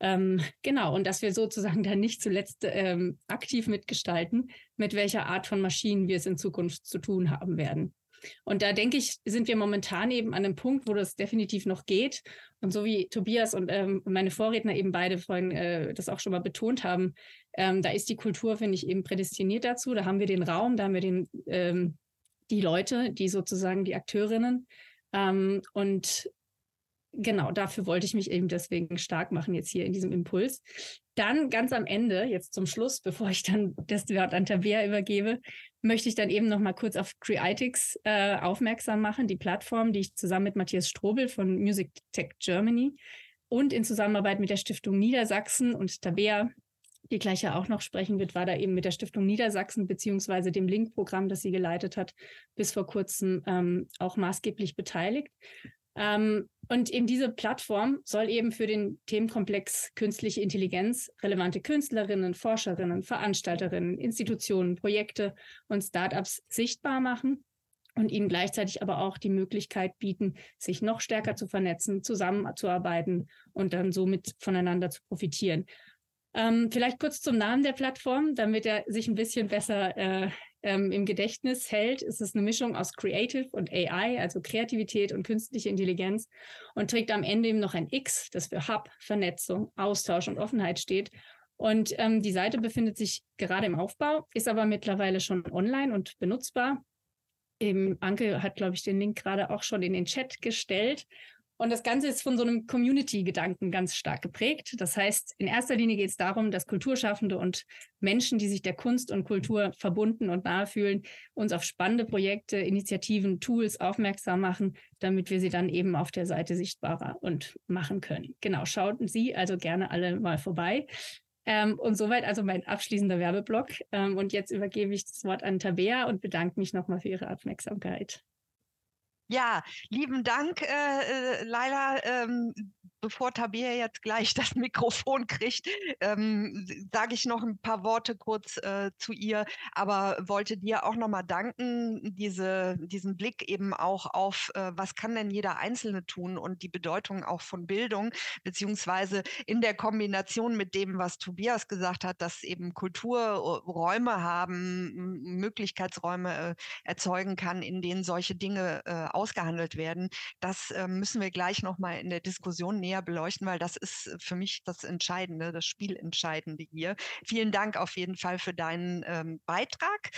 Ähm, genau, und dass wir sozusagen dann nicht zuletzt ähm, aktiv mitgestalten, mit welcher Art von Maschinen wir es in Zukunft zu tun haben werden. Und da denke ich, sind wir momentan eben an einem Punkt, wo das definitiv noch geht. Und so wie Tobias und ähm, meine Vorredner eben beide vorhin äh, das auch schon mal betont haben, ähm, da ist die Kultur, finde ich, eben prädestiniert dazu. Da haben wir den Raum, da haben wir den, ähm, die Leute, die sozusagen die Akteurinnen. Ähm, und genau, dafür wollte ich mich eben deswegen stark machen jetzt hier in diesem Impuls. Dann ganz am Ende, jetzt zum Schluss, (laughs) bevor ich dann das Wort an Tabea übergebe, möchte ich dann eben noch mal kurz auf Creatix äh, aufmerksam machen, die Plattform, die ich zusammen mit Matthias Strobel von Music Tech Germany und in Zusammenarbeit mit der Stiftung Niedersachsen und Tabea, die gleich ja auch noch sprechen wird, war da eben mit der Stiftung Niedersachsen beziehungsweise dem Link-Programm, das sie geleitet hat, bis vor kurzem ähm, auch maßgeblich beteiligt. Ähm, und eben diese Plattform soll eben für den Themenkomplex künstliche Intelligenz relevante Künstlerinnen, Forscherinnen, Veranstalterinnen, Institutionen, Projekte und Startups sichtbar machen und ihnen gleichzeitig aber auch die Möglichkeit bieten, sich noch stärker zu vernetzen, zusammenzuarbeiten und dann somit voneinander zu profitieren. Ähm, vielleicht kurz zum Namen der Plattform, damit er sich ein bisschen besser äh, ähm, im Gedächtnis hält, ist es eine Mischung aus Creative und AI, also Kreativität und künstliche Intelligenz und trägt am Ende eben noch ein X, das für Hub, Vernetzung, Austausch und Offenheit steht. Und ähm, die Seite befindet sich gerade im Aufbau, ist aber mittlerweile schon online und benutzbar. Eben Anke hat, glaube ich, den Link gerade auch schon in den Chat gestellt. Und das Ganze ist von so einem Community-Gedanken ganz stark geprägt. Das heißt, in erster Linie geht es darum, dass Kulturschaffende und Menschen, die sich der Kunst und Kultur verbunden und nahe fühlen, uns auf spannende Projekte, Initiativen, Tools aufmerksam machen, damit wir sie dann eben auf der Seite sichtbarer und machen können. Genau, schauten Sie also gerne alle mal vorbei. Ähm, und soweit also mein abschließender Werbeblock. Ähm, und jetzt übergebe ich das Wort an Tabea und bedanke mich nochmal für Ihre Aufmerksamkeit. Ja, lieben Dank, äh, äh Laila. Ähm, bevor Tabea jetzt gleich (laughs) das Mikrofon kriegt, ähm, sage ich noch ein paar Worte kurz äh, zu ihr, aber wollte dir auch nochmal danken, diese, diesen Blick eben auch auf, äh, was kann denn jeder Einzelne tun und die Bedeutung auch von Bildung, beziehungsweise in der Kombination mit dem, was Tobias gesagt hat, dass eben Kultur Räume haben, Möglichkeitsräume äh, erzeugen kann, in denen solche Dinge äh, ausgehandelt werden. Das äh, müssen wir gleich nochmal in der Diskussion näher beleuchten, weil das ist für mich das Entscheidende, das Spielentscheidende hier. Vielen Dank auf jeden Fall für deinen ähm, Beitrag.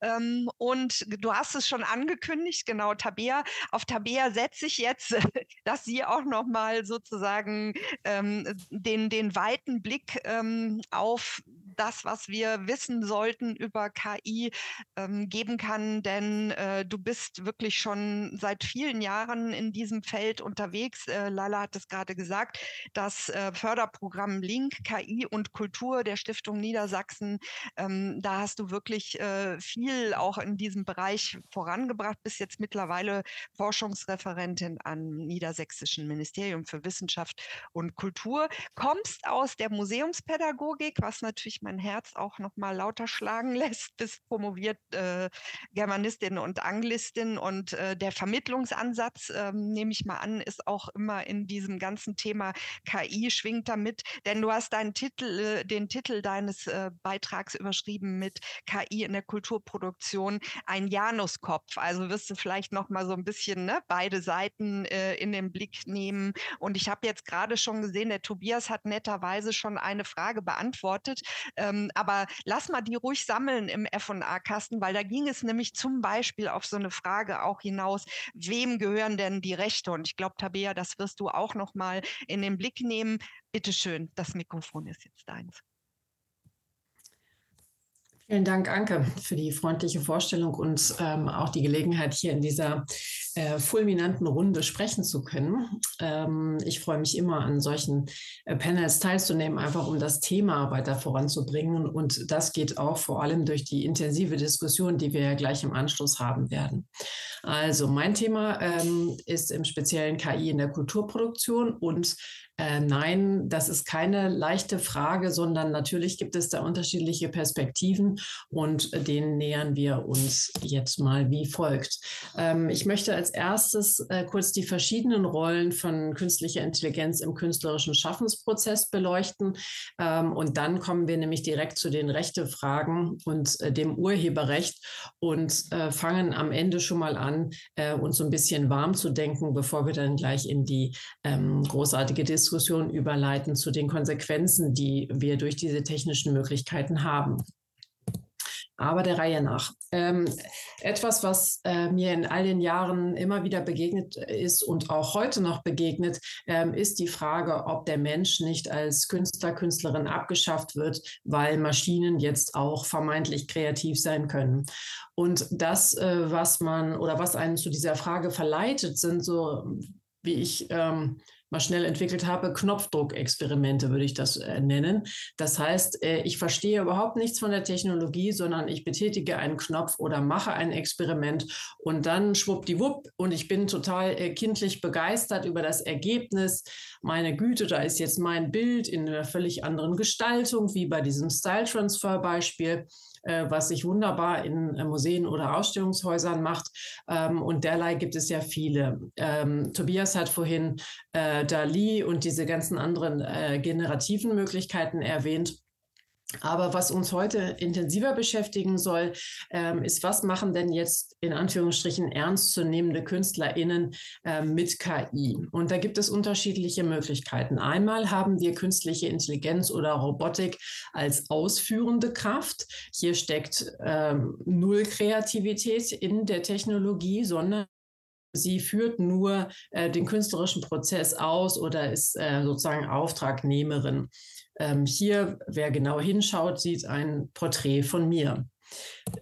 Ähm, und du hast es schon angekündigt, genau, Tabea. Auf Tabea setze ich jetzt, (laughs) dass sie auch nochmal sozusagen ähm, den, den weiten Blick ähm, auf das, was wir wissen sollten über KI, ähm, geben kann. Denn äh, du bist wirklich schon seit vielen Jahren in diesem Feld unterwegs. Äh, Lala hat es gerade gesagt, das äh, Förderprogramm Link, KI und Kultur der Stiftung Niedersachsen, ähm, da hast du wirklich äh, viel auch in diesem Bereich vorangebracht, bist jetzt mittlerweile Forschungsreferentin am Niedersächsischen Ministerium für Wissenschaft und Kultur, kommst aus der Museumspädagogik, was natürlich mein Herz auch noch mal lauter schlagen (laughs) lässt, bist promoviert äh, Germanistin und Anglistin und äh, der Vermittlungsansatz, äh, nehme ich mal an, ist auch immer in diesem ganzen Thema KI schwingt damit, denn du hast deinen Titel, äh, den Titel deines äh, Beitrags überschrieben mit KI in der Kulturproduktion, ein Januskopf. Also wirst du vielleicht noch mal so ein bisschen ne, beide Seiten äh, in den Blick nehmen. Und ich habe jetzt gerade schon gesehen, der Tobias hat netterweise schon eine Frage beantwortet. Ähm, aber lass mal die ruhig sammeln im F&A-Kasten, weil da ging es nämlich zum Beispiel auf so eine Frage auch hinaus, wem gehören denn die Rechte? Und ich glaube, Tabea, das wirst du auch noch mal in den Blick nehmen. Bitte schön, das Mikrofon ist jetzt deins. Vielen Dank, Anke, für die freundliche Vorstellung und ähm, auch die Gelegenheit, hier in dieser äh, fulminanten Runde sprechen zu können. Ähm, ich freue mich immer, an solchen äh, Panels teilzunehmen, einfach um das Thema weiter voranzubringen. Und das geht auch vor allem durch die intensive Diskussion, die wir ja gleich im Anschluss haben werden. Also mein Thema ähm, ist im Speziellen KI in der Kulturproduktion und äh, nein, das ist keine leichte Frage, sondern natürlich gibt es da unterschiedliche Perspektiven und denen nähern wir uns jetzt mal wie folgt. Ähm, ich möchte als erstes äh, kurz die verschiedenen Rollen von künstlicher Intelligenz im künstlerischen Schaffensprozess beleuchten. Ähm, und dann kommen wir nämlich direkt zu den Rechtefragen und äh, dem Urheberrecht und äh, fangen am Ende schon mal an, äh, uns so ein bisschen warm zu denken, bevor wir dann gleich in die ähm, großartige Diskussion überleiten zu den Konsequenzen, die wir durch diese technischen Möglichkeiten haben. Aber der Reihe nach. Ähm, etwas, was äh, mir in all den Jahren immer wieder begegnet ist und auch heute noch begegnet, ähm, ist die Frage, ob der Mensch nicht als Künstler, Künstlerin abgeschafft wird, weil Maschinen jetzt auch vermeintlich kreativ sein können. Und das, äh, was man oder was einen zu dieser Frage verleitet, sind so, wie ich ähm, mal schnell entwickelt habe, Knopfdruckexperimente würde ich das äh, nennen. Das heißt, äh, ich verstehe überhaupt nichts von der Technologie, sondern ich betätige einen Knopf oder mache ein Experiment und dann schwuppdiwupp und ich bin total äh, kindlich begeistert über das Ergebnis. Meine Güte, da ist jetzt mein Bild in einer völlig anderen Gestaltung, wie bei diesem Style Transfer Beispiel. Äh, was sich wunderbar in äh, Museen oder Ausstellungshäusern macht. Ähm, und derlei gibt es ja viele. Ähm, Tobias hat vorhin äh, Dali und diese ganzen anderen generativen Möglichkeiten erwähnt. Aber was uns heute intensiver beschäftigen soll, ähm, ist, was machen denn jetzt in Anführungsstrichen ernstzunehmende KünstlerInnen äh, mit KI? Und da gibt es unterschiedliche Möglichkeiten. Einmal haben wir künstliche Intelligenz oder Robotik als ausführende Kraft. Hier steckt ähm, null Kreativität in der Technologie, sondern Sie führt nur äh, den künstlerischen Prozess aus oder ist äh, sozusagen Auftragnehmerin. Ähm, hier, wer genau hinschaut, sieht ein Porträt von mir.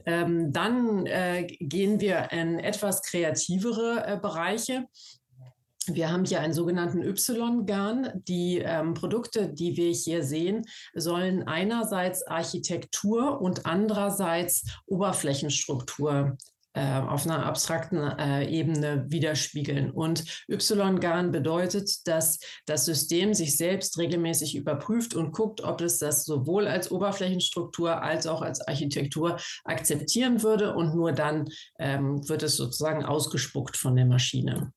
Ähm, dann äh, gehen wir in etwas kreativere äh, Bereiche. Wir haben hier einen sogenannten Y-Garn. Die ähm, Produkte, die wir hier sehen, sollen einerseits Architektur und andererseits Oberflächenstruktur auf einer abstrakten äh, Ebene widerspiegeln. Und Y-Garn bedeutet, dass das System sich selbst regelmäßig überprüft und guckt, ob es das sowohl als Oberflächenstruktur als auch als Architektur akzeptieren würde. Und nur dann ähm, wird es sozusagen ausgespuckt von der Maschine.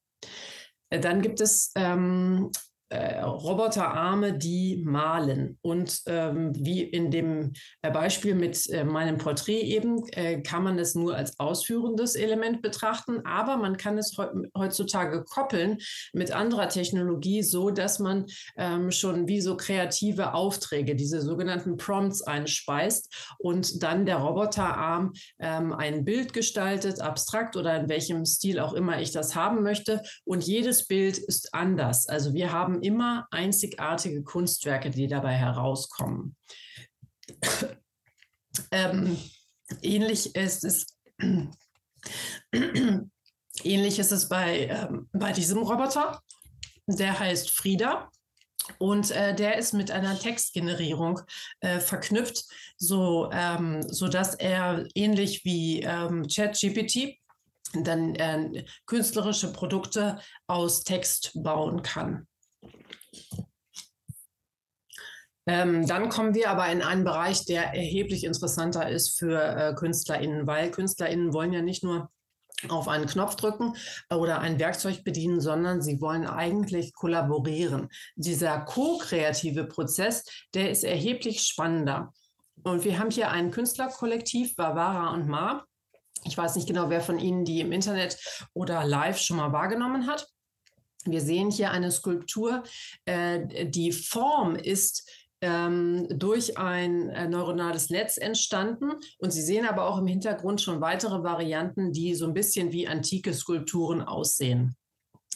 Äh, dann gibt es ähm, äh, Roboterarme, die malen. Und ähm, wie in dem äh, Beispiel mit äh, meinem Porträt eben, äh, kann man es nur als ausführendes Element betrachten, aber man kann es he heutzutage koppeln mit anderer Technologie, so dass man ähm, schon wie so kreative Aufträge, diese sogenannten Prompts einspeist und dann der Roboterarm ähm, ein Bild gestaltet, abstrakt oder in welchem Stil auch immer ich das haben möchte. Und jedes Bild ist anders. Also wir haben haben immer einzigartige Kunstwerke, die dabei herauskommen. ähm, ähnlich ist es. ähnlich ist es bei, ähm, bei diesem Roboter. Der heißt Frieda. Und äh, der ist mit einer Textgenerierung äh, verknüpft, so, ähm, sodass er ähnlich wie ähm, ChatGPT dann äh, künstlerische Produkte aus Text bauen kann. Ähm, dann kommen wir aber in einen Bereich, der erheblich interessanter ist für äh, KünstlerInnen, weil KünstlerInnen wollen ja nicht nur auf einen Knopf drücken oder ein Werkzeug bedienen, sondern sie wollen eigentlich kollaborieren. Dieser ko-kreative Prozess, der ist erheblich spannender. Und wir haben hier ein Künstlerkollektiv, Barbara und Ma. Ich weiß nicht genau, wer von Ihnen die im Internet oder live schon mal wahrgenommen hat. Wir sehen hier eine Skulptur. Äh, die Form ist ähm, durch ein äh, neuronales Netz entstanden. Und Sie sehen aber auch im Hintergrund schon weitere Varianten, die so ein bisschen wie antike Skulpturen aussehen.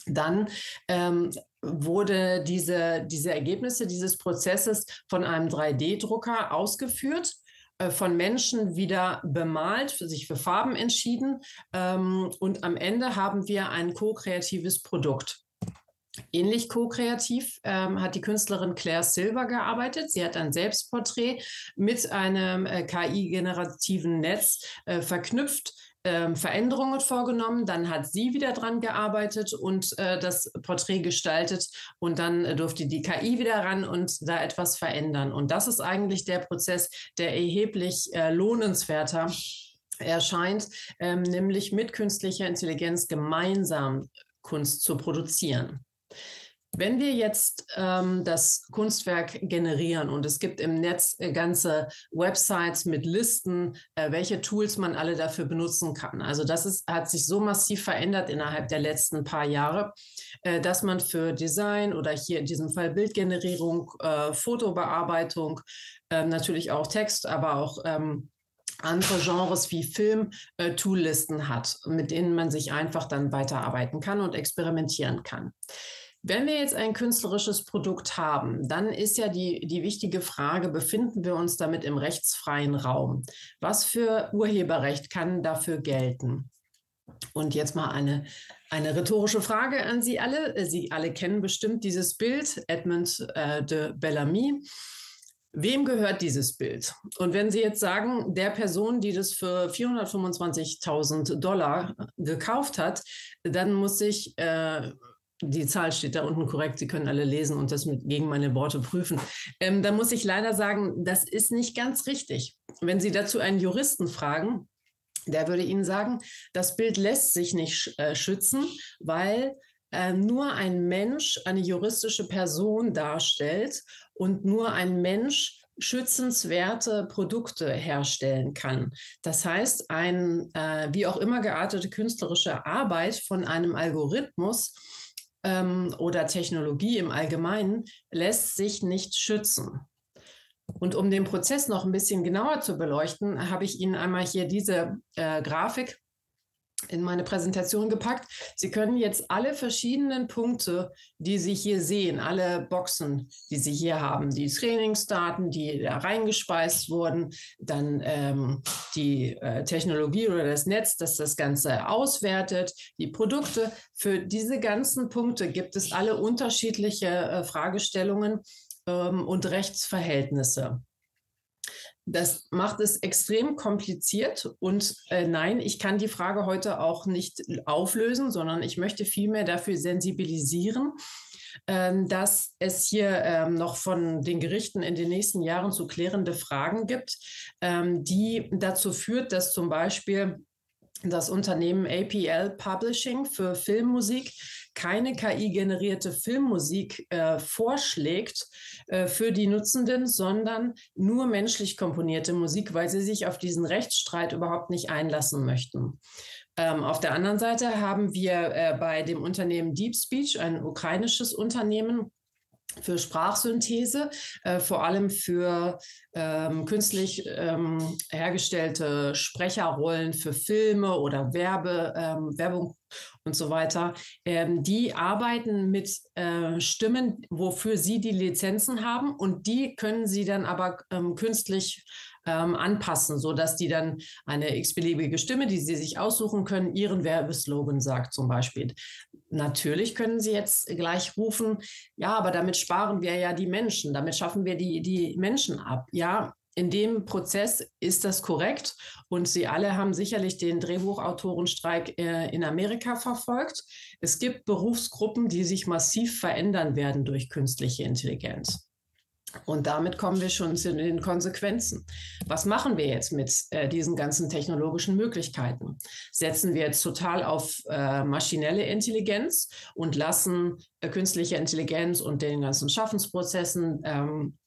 Dann ähm, wurde diese, diese Ergebnisse dieses Prozesses von einem 3D-Drucker ausgeführt äh, von Menschen wieder bemalt, für sich für Farben entschieden. Ähm, und am Ende haben wir ein ko-kreatives Produkt. Ähnlich ko-kreativ ähm, hat die Künstlerin Claire Silver gearbeitet. Sie hat ein Selbstporträt mit einem äh, KI-generativen Netz äh, verknüpft, ähm, Veränderungen vorgenommen, dann hat sie wieder dran gearbeitet und äh, das Porträt gestaltet und dann äh, durfte die KI wieder ran und da etwas verändern. Und das ist eigentlich der Prozess, der erheblich äh, lohnenswerter erscheint, ähm, nämlich mit künstlicher Intelligenz gemeinsam Kunst zu produzieren. Wenn wir jetzt ähm, das Kunstwerk generieren und es gibt im Netz äh, ganze Websites mit Listen, äh, welche Tools man alle dafür benutzen kann. Also das ist, hat sich so massiv verändert innerhalb der letzten paar Jahre, äh, dass man für Design oder hier in diesem Fall Bildgenerierung, äh, Fotobearbeitung, ähm, natürlich auch Text, aber auch ähm, andere Genres wie Film äh, Toollisten hat, mit denen man sich einfach dann weiterarbeiten kann und experimentieren kann. Wenn wir jetzt ein künstlerisches Produkt haben, dann ist ja die, die wichtige Frage, befinden wir uns damit im rechtsfreien Raum? Was für Urheberrecht kann dafür gelten? Und jetzt mal eine, eine rhetorische Frage an Sie alle. Sie alle kennen bestimmt dieses Bild, Edmund äh, de Bellamy. Wem gehört dieses Bild? Und wenn Sie jetzt sagen, der Person, die das für 425.000 Dollar gekauft hat, dann muss ich äh, die Zahl steht da unten korrekt, Sie können alle lesen und das mit, gegen meine Worte prüfen. Ähm, da muss ich leider sagen, das ist nicht ganz richtig. Wenn Sie dazu einen Juristen fragen, der würde Ihnen sagen, das Bild lässt sich nicht äh, schützen, weil äh, nur ein Mensch eine juristische Person darstellt und nur ein Mensch schützenswerte Produkte herstellen kann. Das heißt, eine äh, wie auch immer geartete künstlerische Arbeit von einem Algorithmus ähm, oder Technologie im Allgemeinen lässt sich nicht schützen. Und um den Prozess noch ein bisschen genauer zu beleuchten, habe ich Ihnen einmal hier diese äh, Grafik in meine Präsentation gepackt. Sie können jetzt alle verschiedenen Punkte, die Sie hier sehen, alle Boxen, die Sie hier haben, die Trainingsdaten, die da reingespeist wurden, dann ähm, die äh, Technologie oder das Netz, das das Ganze auswertet, die Produkte. Für diese ganzen Punkte gibt es alle unterschiedliche äh, Fragestellungen ähm, und Rechtsverhältnisse. Das macht es extrem kompliziert und äh, nein, ich kann die Frage heute auch nicht auflösen, sondern ich möchte vielmehr dafür sensibilisieren, ähm, dass es hier ähm, noch von den Gerichten in den nächsten Jahren zu klärende Fragen gibt, ähm, die dazu führt, dass zum Beispiel das Unternehmen APL Publishing für Filmmusik keine KI-generierte Filmmusik äh, vorschlägt äh, für die Nutzenden, sondern nur menschlich komponierte Musik, weil sie sich auf diesen Rechtsstreit überhaupt nicht einlassen möchten. Ähm, auf der anderen Seite haben wir äh, bei dem Unternehmen Deep Speech, ein ukrainisches Unternehmen, für Sprachsynthese, äh, vor allem für ähm, künstlich ähm, hergestellte Sprecherrollen für Filme oder Werbe, ähm, Werbung und so weiter. Ähm, die arbeiten mit äh, Stimmen, wofür sie die Lizenzen haben und die können sie dann aber ähm, künstlich ähm, anpassen, sodass die dann eine x-beliebige Stimme, die sie sich aussuchen können, ihren Werbeslogan sagt zum Beispiel. Natürlich können Sie jetzt gleich rufen, ja, aber damit sparen wir ja die Menschen, damit schaffen wir die, die Menschen ab. Ja, in dem Prozess ist das korrekt und Sie alle haben sicherlich den Drehbuchautorenstreik äh, in Amerika verfolgt. Es gibt Berufsgruppen, die sich massiv verändern werden durch künstliche Intelligenz. Und damit kommen wir schon zu den Konsequenzen. Was machen wir jetzt mit äh, diesen ganzen technologischen Möglichkeiten? Setzen wir jetzt total auf äh, maschinelle Intelligenz und lassen äh, künstliche Intelligenz und den ganzen Schaffensprozessen ähm,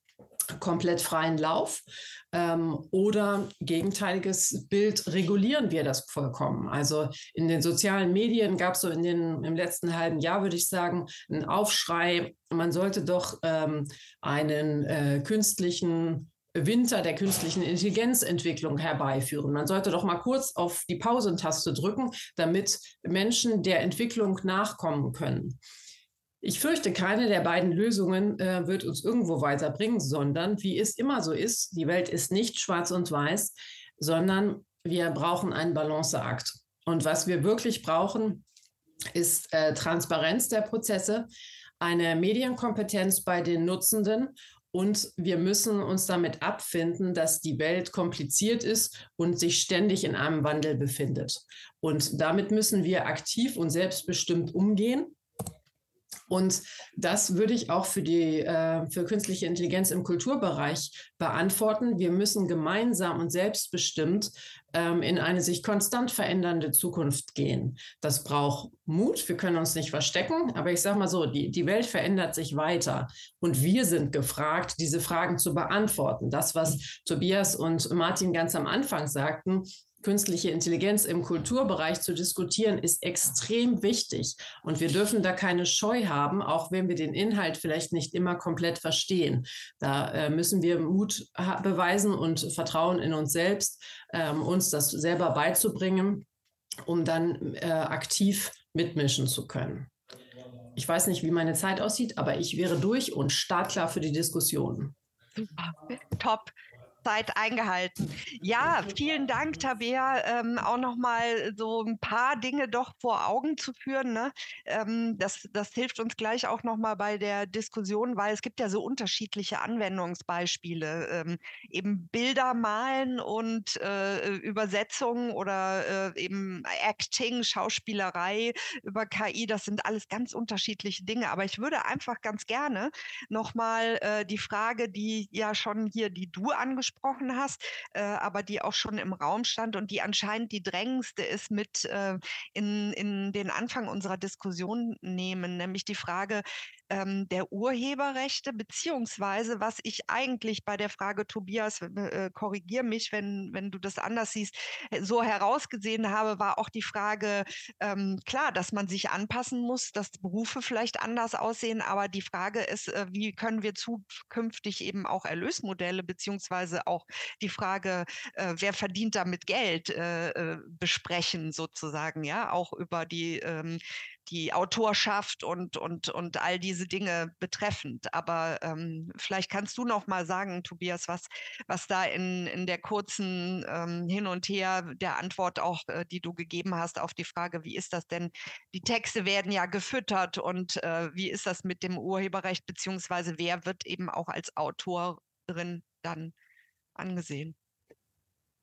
komplett freien Lauf? Ähm, oder gegenteiliges Bild, regulieren wir das vollkommen? Also in den sozialen Medien gab es so in den, im letzten halben Jahr, würde ich sagen, einen Aufschrei, man sollte doch ähm, einen äh, künstlichen Winter der künstlichen Intelligenzentwicklung herbeiführen. Man sollte doch mal kurz auf die Pausentaste drücken, damit Menschen der Entwicklung nachkommen können. Ich fürchte, keine der beiden Lösungen äh, wird uns irgendwo weiterbringen, sondern wie es immer so ist, die Welt ist nicht schwarz und weiß, sondern wir brauchen einen Balanceakt. Und was wir wirklich brauchen, ist äh, Transparenz der Prozesse, eine Medienkompetenz bei den Nutzenden und wir müssen uns damit abfinden, dass die Welt kompliziert ist und sich ständig in einem Wandel befindet. Und damit müssen wir aktiv und selbstbestimmt umgehen. Und das würde ich auch für die äh, für künstliche Intelligenz im Kulturbereich beantworten. Wir müssen gemeinsam und selbstbestimmt ähm, in eine sich konstant verändernde Zukunft gehen. Das braucht Mut. Wir können uns nicht verstecken. Aber ich sage mal so, die, die Welt verändert sich weiter. Und wir sind gefragt, diese Fragen zu beantworten. Das, was Tobias und Martin ganz am Anfang sagten, künstliche Intelligenz im Kulturbereich zu diskutieren, ist extrem wichtig. Und wir dürfen da keine Scheu haben, auch wenn wir den Inhalt vielleicht nicht immer komplett verstehen. Da äh, müssen wir Mut beweisen und Vertrauen in uns selbst, ähm, uns das selber beizubringen, um dann äh, aktiv mitmischen zu können. Ich weiß nicht, wie meine Zeit aussieht, aber ich wäre durch und startklar für die Diskussion. Top. Zeit eingehalten. Ja, vielen Dank, Tabea, ähm, auch nochmal so ein paar Dinge doch vor Augen zu führen. Ne? Ähm, das, das hilft uns gleich auch nochmal bei der Diskussion, weil es gibt ja so unterschiedliche Anwendungsbeispiele. Ähm, eben Bilder malen und äh, Übersetzung oder äh, eben Acting, Schauspielerei über KI, das sind alles ganz unterschiedliche Dinge. Aber ich würde einfach ganz gerne nochmal äh, die Frage, die ja schon hier, die du angesprochen angesprochen hast, äh, aber die auch schon im Raum stand und die anscheinend die drängendste ist, mit äh, in, in den Anfang unserer Diskussion nehmen, nämlich die Frage, ähm, der Urheberrechte, beziehungsweise was ich eigentlich bei der Frage, Tobias, äh, korrigier mich, wenn, wenn du das anders siehst, äh, so herausgesehen habe, war auch die Frage, ähm, klar, dass man sich anpassen muss, dass Berufe vielleicht anders aussehen, aber die Frage ist, äh, wie können wir zukünftig eben auch Erlösmodelle, beziehungsweise auch die Frage, äh, wer verdient damit Geld, äh, äh, besprechen sozusagen, ja, auch über die ähm, die Autorschaft und, und, und all diese Dinge betreffend. Aber ähm, vielleicht kannst du noch mal sagen, Tobias, was, was da in, in der kurzen ähm, Hin und Her der Antwort auch, äh, die du gegeben hast auf die Frage, wie ist das denn? Die Texte werden ja gefüttert und äh, wie ist das mit dem Urheberrecht, beziehungsweise wer wird eben auch als Autorin dann angesehen?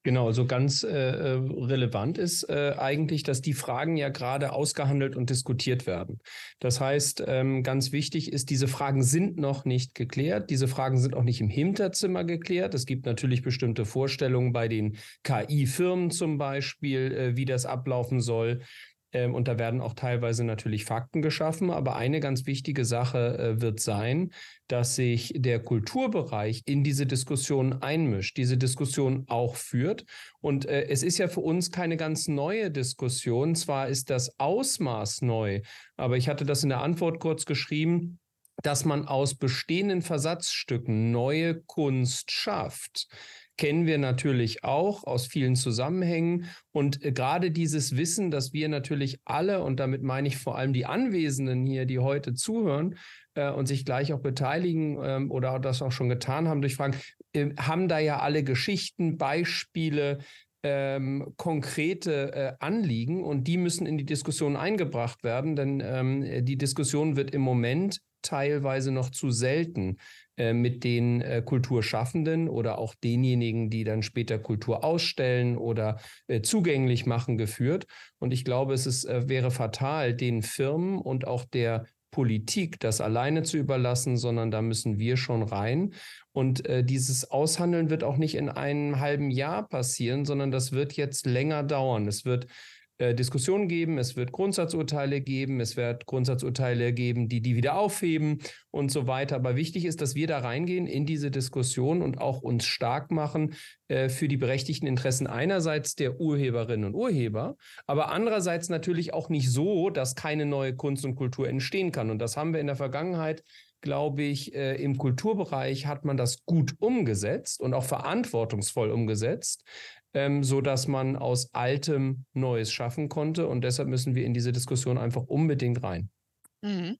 Genau, also ganz äh, äh, relevant ist äh, eigentlich, dass die Fragen ja gerade ausgehandelt und diskutiert werden. Das heißt, ähm, ganz wichtig ist, diese Fragen sind noch nicht geklärt. Diese Fragen sind auch nicht im Hinterzimmer geklärt. Es gibt natürlich bestimmte Vorstellungen bei den KI-Firmen zum Beispiel, äh, wie das ablaufen soll. Ähm, und da werden auch teilweise natürlich Fakten geschaffen. Aber eine ganz wichtige Sache äh, wird sein, dass sich der Kulturbereich in diese Diskussion einmischt, diese Diskussion auch führt. Und äh, es ist ja für uns keine ganz neue Diskussion. Zwar ist das Ausmaß neu, aber ich hatte das in der Antwort kurz geschrieben dass man aus bestehenden Versatzstücken neue Kunst schafft kennen wir natürlich auch aus vielen Zusammenhängen. Und äh, gerade dieses Wissen, dass wir natürlich alle, und damit meine ich vor allem die Anwesenden hier, die heute zuhören äh, und sich gleich auch beteiligen ähm, oder das auch schon getan haben durch Fragen, äh, haben da ja alle Geschichten, Beispiele, ähm, konkrete äh, Anliegen und die müssen in die Diskussion eingebracht werden, denn ähm, die Diskussion wird im Moment teilweise noch zu selten äh, mit den äh, Kulturschaffenden oder auch denjenigen, die dann später Kultur ausstellen oder äh, zugänglich machen, geführt. Und ich glaube, es ist, äh, wäre fatal, den Firmen und auch der Politik das alleine zu überlassen, sondern da müssen wir schon rein. Und äh, dieses Aushandeln wird auch nicht in einem halben Jahr passieren, sondern das wird jetzt länger dauern. Es wird äh, Diskussionen geben, es wird Grundsatzurteile geben, es wird Grundsatzurteile geben, die die wieder aufheben und so weiter. Aber wichtig ist, dass wir da reingehen in diese Diskussion und auch uns stark machen äh, für die berechtigten Interessen einerseits der Urheberinnen und Urheber, aber andererseits natürlich auch nicht so, dass keine neue Kunst und Kultur entstehen kann. Und das haben wir in der Vergangenheit glaube ich, äh, im Kulturbereich hat man das gut umgesetzt und auch verantwortungsvoll umgesetzt ähm, so dass man aus Altem Neues schaffen konnte. Und deshalb müssen wir in diese Diskussion einfach unbedingt rein. Mhm.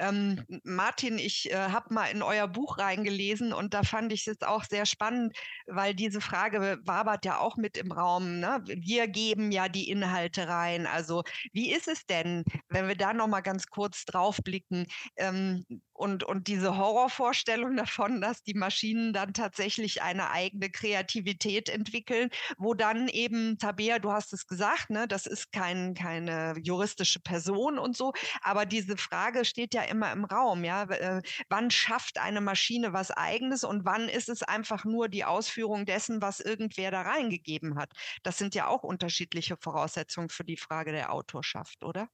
Ähm, Martin, ich äh, habe mal in euer Buch reingelesen und da fand ich es auch sehr spannend, weil diese Frage wabert ja auch mit im Raum. Ne? Wir geben ja die Inhalte rein. Also wie ist es denn, wenn wir da noch mal ganz kurz drauf blicken? Ähm, Und, und diese Horrorvorstellung (laughs) davon, dass die Maschinen dann tatsächlich eine eigene Kreativität entwickeln, wo dann eben, Tabea, du hast es gesagt, ne, das ist kein, keine juristische Person und so, aber diese Frage steht ja immer im Raum, ja. Äh, wann schafft eine Maschine was eigenes und wann ist es einfach nur die Ausführung dessen, was irgendwer da reingegeben hat? Das sind ja auch unterschiedliche Voraussetzungen für die Frage der Autorschaft, oder?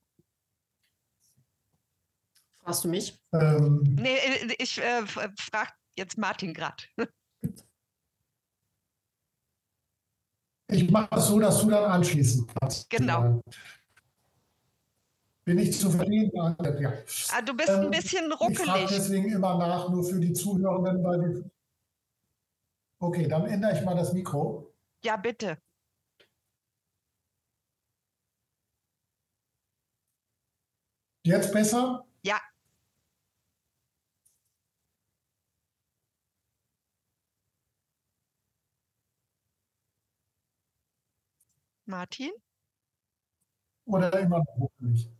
Fragst du mich? Ähm, nee, äh, ich äh, frage jetzt Martin gerade. (laughs) Ich mache es so, dass du dann anschließen kannst. Genau. Bin ich zu verstehen? Ja. Ah, du bist ähm, ein bisschen ruckelig. Ich frage deswegen immer nach, nur für die Zuhörenden, weil die Okay, dann ändere ich mal das Mikro. Ja, bitte. Jetzt besser? Ja. Martin? Oder immer noch nicht?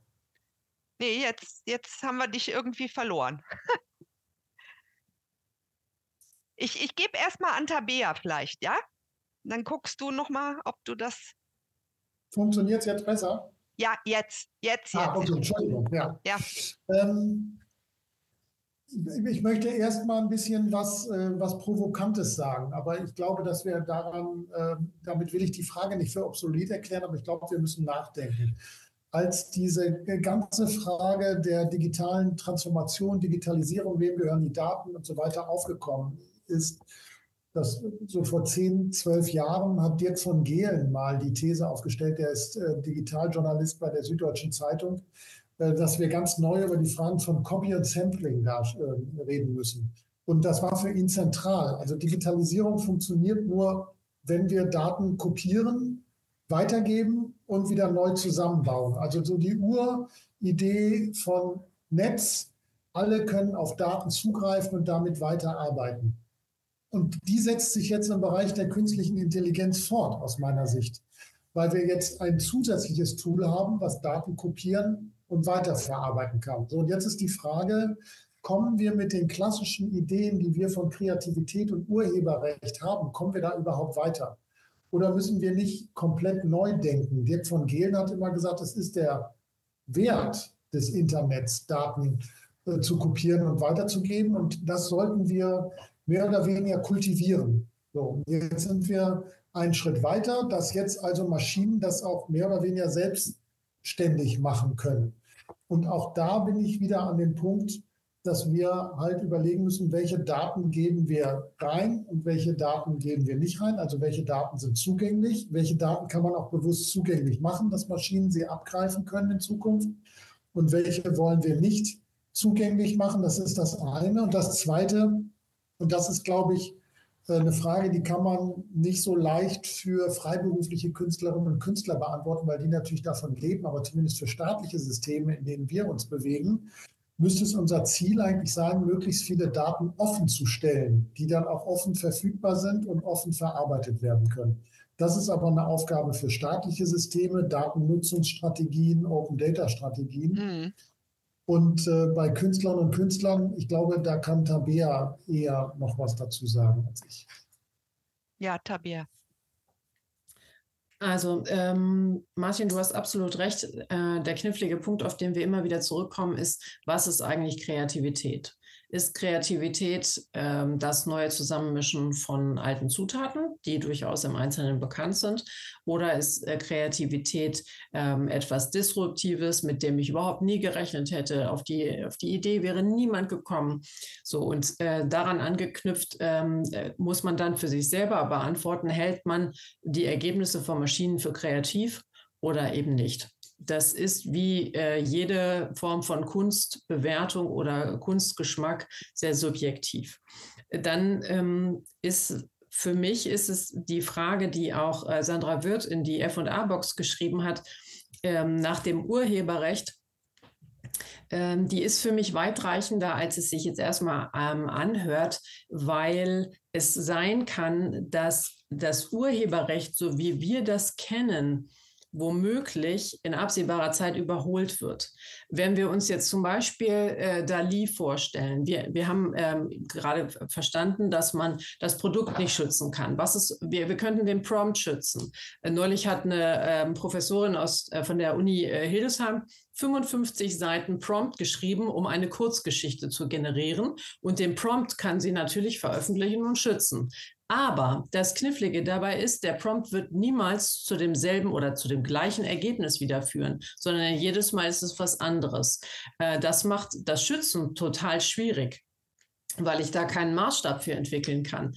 Nee, jetzt, jetzt haben wir dich irgendwie verloren. (laughs) ich ich gebe erstmal an Tabea vielleicht, ja? Dann guckst du nochmal, ob du das. Funktioniert es jetzt besser? Ja, jetzt, jetzt, ah, jetzt. Ah, okay, Entschuldigung, ja. ja. Ähm, ich möchte erst mal ein bisschen was, äh, was Provokantes sagen, aber ich glaube, dass wir daran, äh, damit will ich die Frage nicht für obsolet erklären, aber ich glaube, wir müssen nachdenken. Als diese ganze Frage der digitalen Transformation, Digitalisierung, wem gehören die Daten und so weiter aufgekommen ist, dass so vor zehn, zwölf Jahren hat Dirk von Gehlen mal die These aufgestellt, der ist äh, Digitaljournalist bei der Süddeutschen Zeitung, äh, dass wir ganz neu über die Fragen von Copy und Sampling da äh, reden müssen. Und das war für ihn zentral. Also Digitalisierung funktioniert nur, wenn wir Daten kopieren, weitergeben und wieder neu zusammenbauen. Also so die Uridee von Netz, alle können auf Daten zugreifen und damit weiterarbeiten. Und die setzt sich jetzt im Bereich der künstlichen Intelligenz fort, aus meiner Sicht, weil wir jetzt ein zusätzliches Tool haben, was Daten kopieren und weiterverarbeiten kann. So, und jetzt ist die Frage, kommen wir mit den klassischen Ideen, die wir von Kreativität und Urheberrecht haben, kommen wir da überhaupt weiter? Oder müssen wir nicht komplett neu denken? Dirk von Gehlen hat immer gesagt, es ist der Wert des Internets, Daten äh, zu kopieren und weiterzugeben. Und das sollten wir mehr oder weniger kultivieren. So, jetzt sind wir einen Schritt weiter, dass jetzt also Maschinen das auch mehr oder weniger selbstständig machen können. Und auch da bin ich wieder an dem Punkt, dass wir halt überlegen müssen, welche Daten geben wir rein und welche Daten geben wir nicht rein. Also welche Daten sind zugänglich, welche Daten kann man auch bewusst zugänglich machen, dass Maschinen sie abgreifen können in Zukunft und welche wollen wir nicht zugänglich machen. Das ist das eine. Und das zweite, und das ist, glaube ich, eine Frage, die kann man nicht so leicht für freiberufliche Künstlerinnen und Künstler beantworten, weil die natürlich davon leben, aber zumindest für staatliche Systeme, in denen wir uns bewegen, müsste es unser Ziel eigentlich sein, möglichst viele Daten offen zu stellen, die dann auch offen verfügbar sind und offen verarbeitet werden können. Das ist aber eine Aufgabe für staatliche Systeme, Datennutzungsstrategien, Open-Data-Strategien. Mhm. Und äh, bei Künstlern und Künstlern, ich glaube, da kann Tabea eher noch was dazu sagen als ich. Ja, Tabea. Also, ähm, Martin, du hast absolut recht. Äh, der knifflige Punkt, auf den wir immer wieder zurückkommen, ist, was ist eigentlich Kreativität? Ist Kreativität ähm, das neue Zusammenmischen von alten Zutaten, die durchaus im Einzelnen bekannt sind? Oder ist äh, Kreativität ähm, etwas Disruptives, mit dem ich überhaupt nie gerechnet hätte? Auf die, auf die Idee wäre niemand gekommen. So, und äh, daran angeknüpft ähm, äh, muss man dann für sich selber beantworten, hält man die Ergebnisse von Maschinen für kreativ oder eben nicht das ist wie äh, jede Form von Kunstbewertung oder Kunstgeschmack sehr subjektiv. Dann ähm, ist für mich ist es die Frage, die auch äh, Sandra Wirth in die FA-Box geschrieben hat, ähm, nach dem Urheberrecht. Ähm, die ist für mich weitreichender, als es sich jetzt erstmal ähm, anhört, weil es sein kann, dass das Urheberrecht, so wie wir das kennen, womöglich in absehbarer Zeit überholt wird. Wenn wir uns jetzt zum Beispiel äh, Dali vorstellen, wir, wir haben ähm, gerade verstanden, dass man das Produkt nicht schützen kann. Was ist, wir, wir könnten den Prompt schützen. Äh, neulich hat eine ähm, Professorin aus, äh, von der Uni äh, Hildesheim 55 Seiten Prompt geschrieben, um eine Kurzgeschichte zu generieren. Und den Prompt kann sie natürlich veröffentlichen und schützen. Aber das Knifflige dabei ist, der Prompt wird niemals zu demselben oder zu dem gleichen Ergebnis wieder führen, sondern jedes Mal ist es was anderes. Äh, das macht das Schützen total schwierig weil ich da keinen Maßstab für entwickeln kann.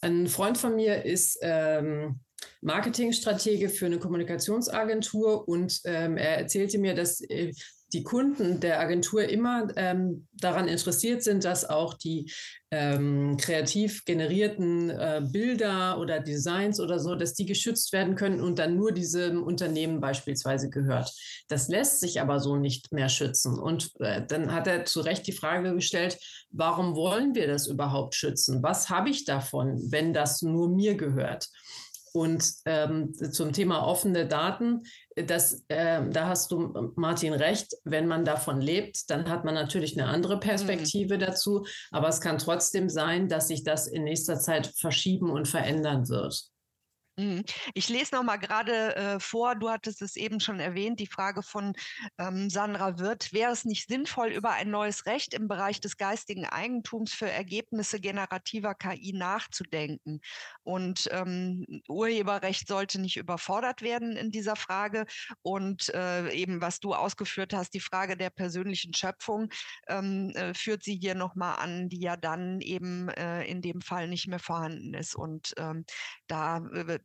Ein Freund von mir ist ähm, Marketingstratege für eine Kommunikationsagentur und ähm, er erzählte mir, dass äh, die Kunden der Agentur immer ähm, daran interessiert sind, dass auch die ähm, kreativ generierten äh, Bilder oder Designs oder so, dass die geschützt werden können und dann nur diesem Unternehmen beispielsweise gehört. Das lässt sich aber so nicht mehr schützen. Und äh, dann hat er zu Recht die Frage gestellt, warum wollen wir das überhaupt schützen? Was habe ich davon, wenn das nur mir gehört? Und ähm, zum Thema offene Daten, das, äh, da hast du, Martin, recht. Wenn man davon lebt, dann hat man natürlich eine andere Perspektive mhm. dazu. Aber es kann trotzdem sein, dass sich das in nächster Zeit verschieben und verändern wird. Mhm. Ich lese noch mal gerade äh, vor, du hattest es eben schon erwähnt, die Frage von ähm, Sandra Wirth. Wäre es nicht sinnvoll, über ein neues Recht im Bereich des geistigen Eigentums für Ergebnisse generativer KI nachzudenken? Und ähm, Urheberrecht sollte nicht überfordert werden in dieser Frage. Und äh, eben, was du ausgeführt hast, die Frage der persönlichen Schöpfung ähm, äh, führt sie hier noch mal an, die ja dann eben äh, in dem Fall nicht mehr vorhanden ist. Und ähm, da äh,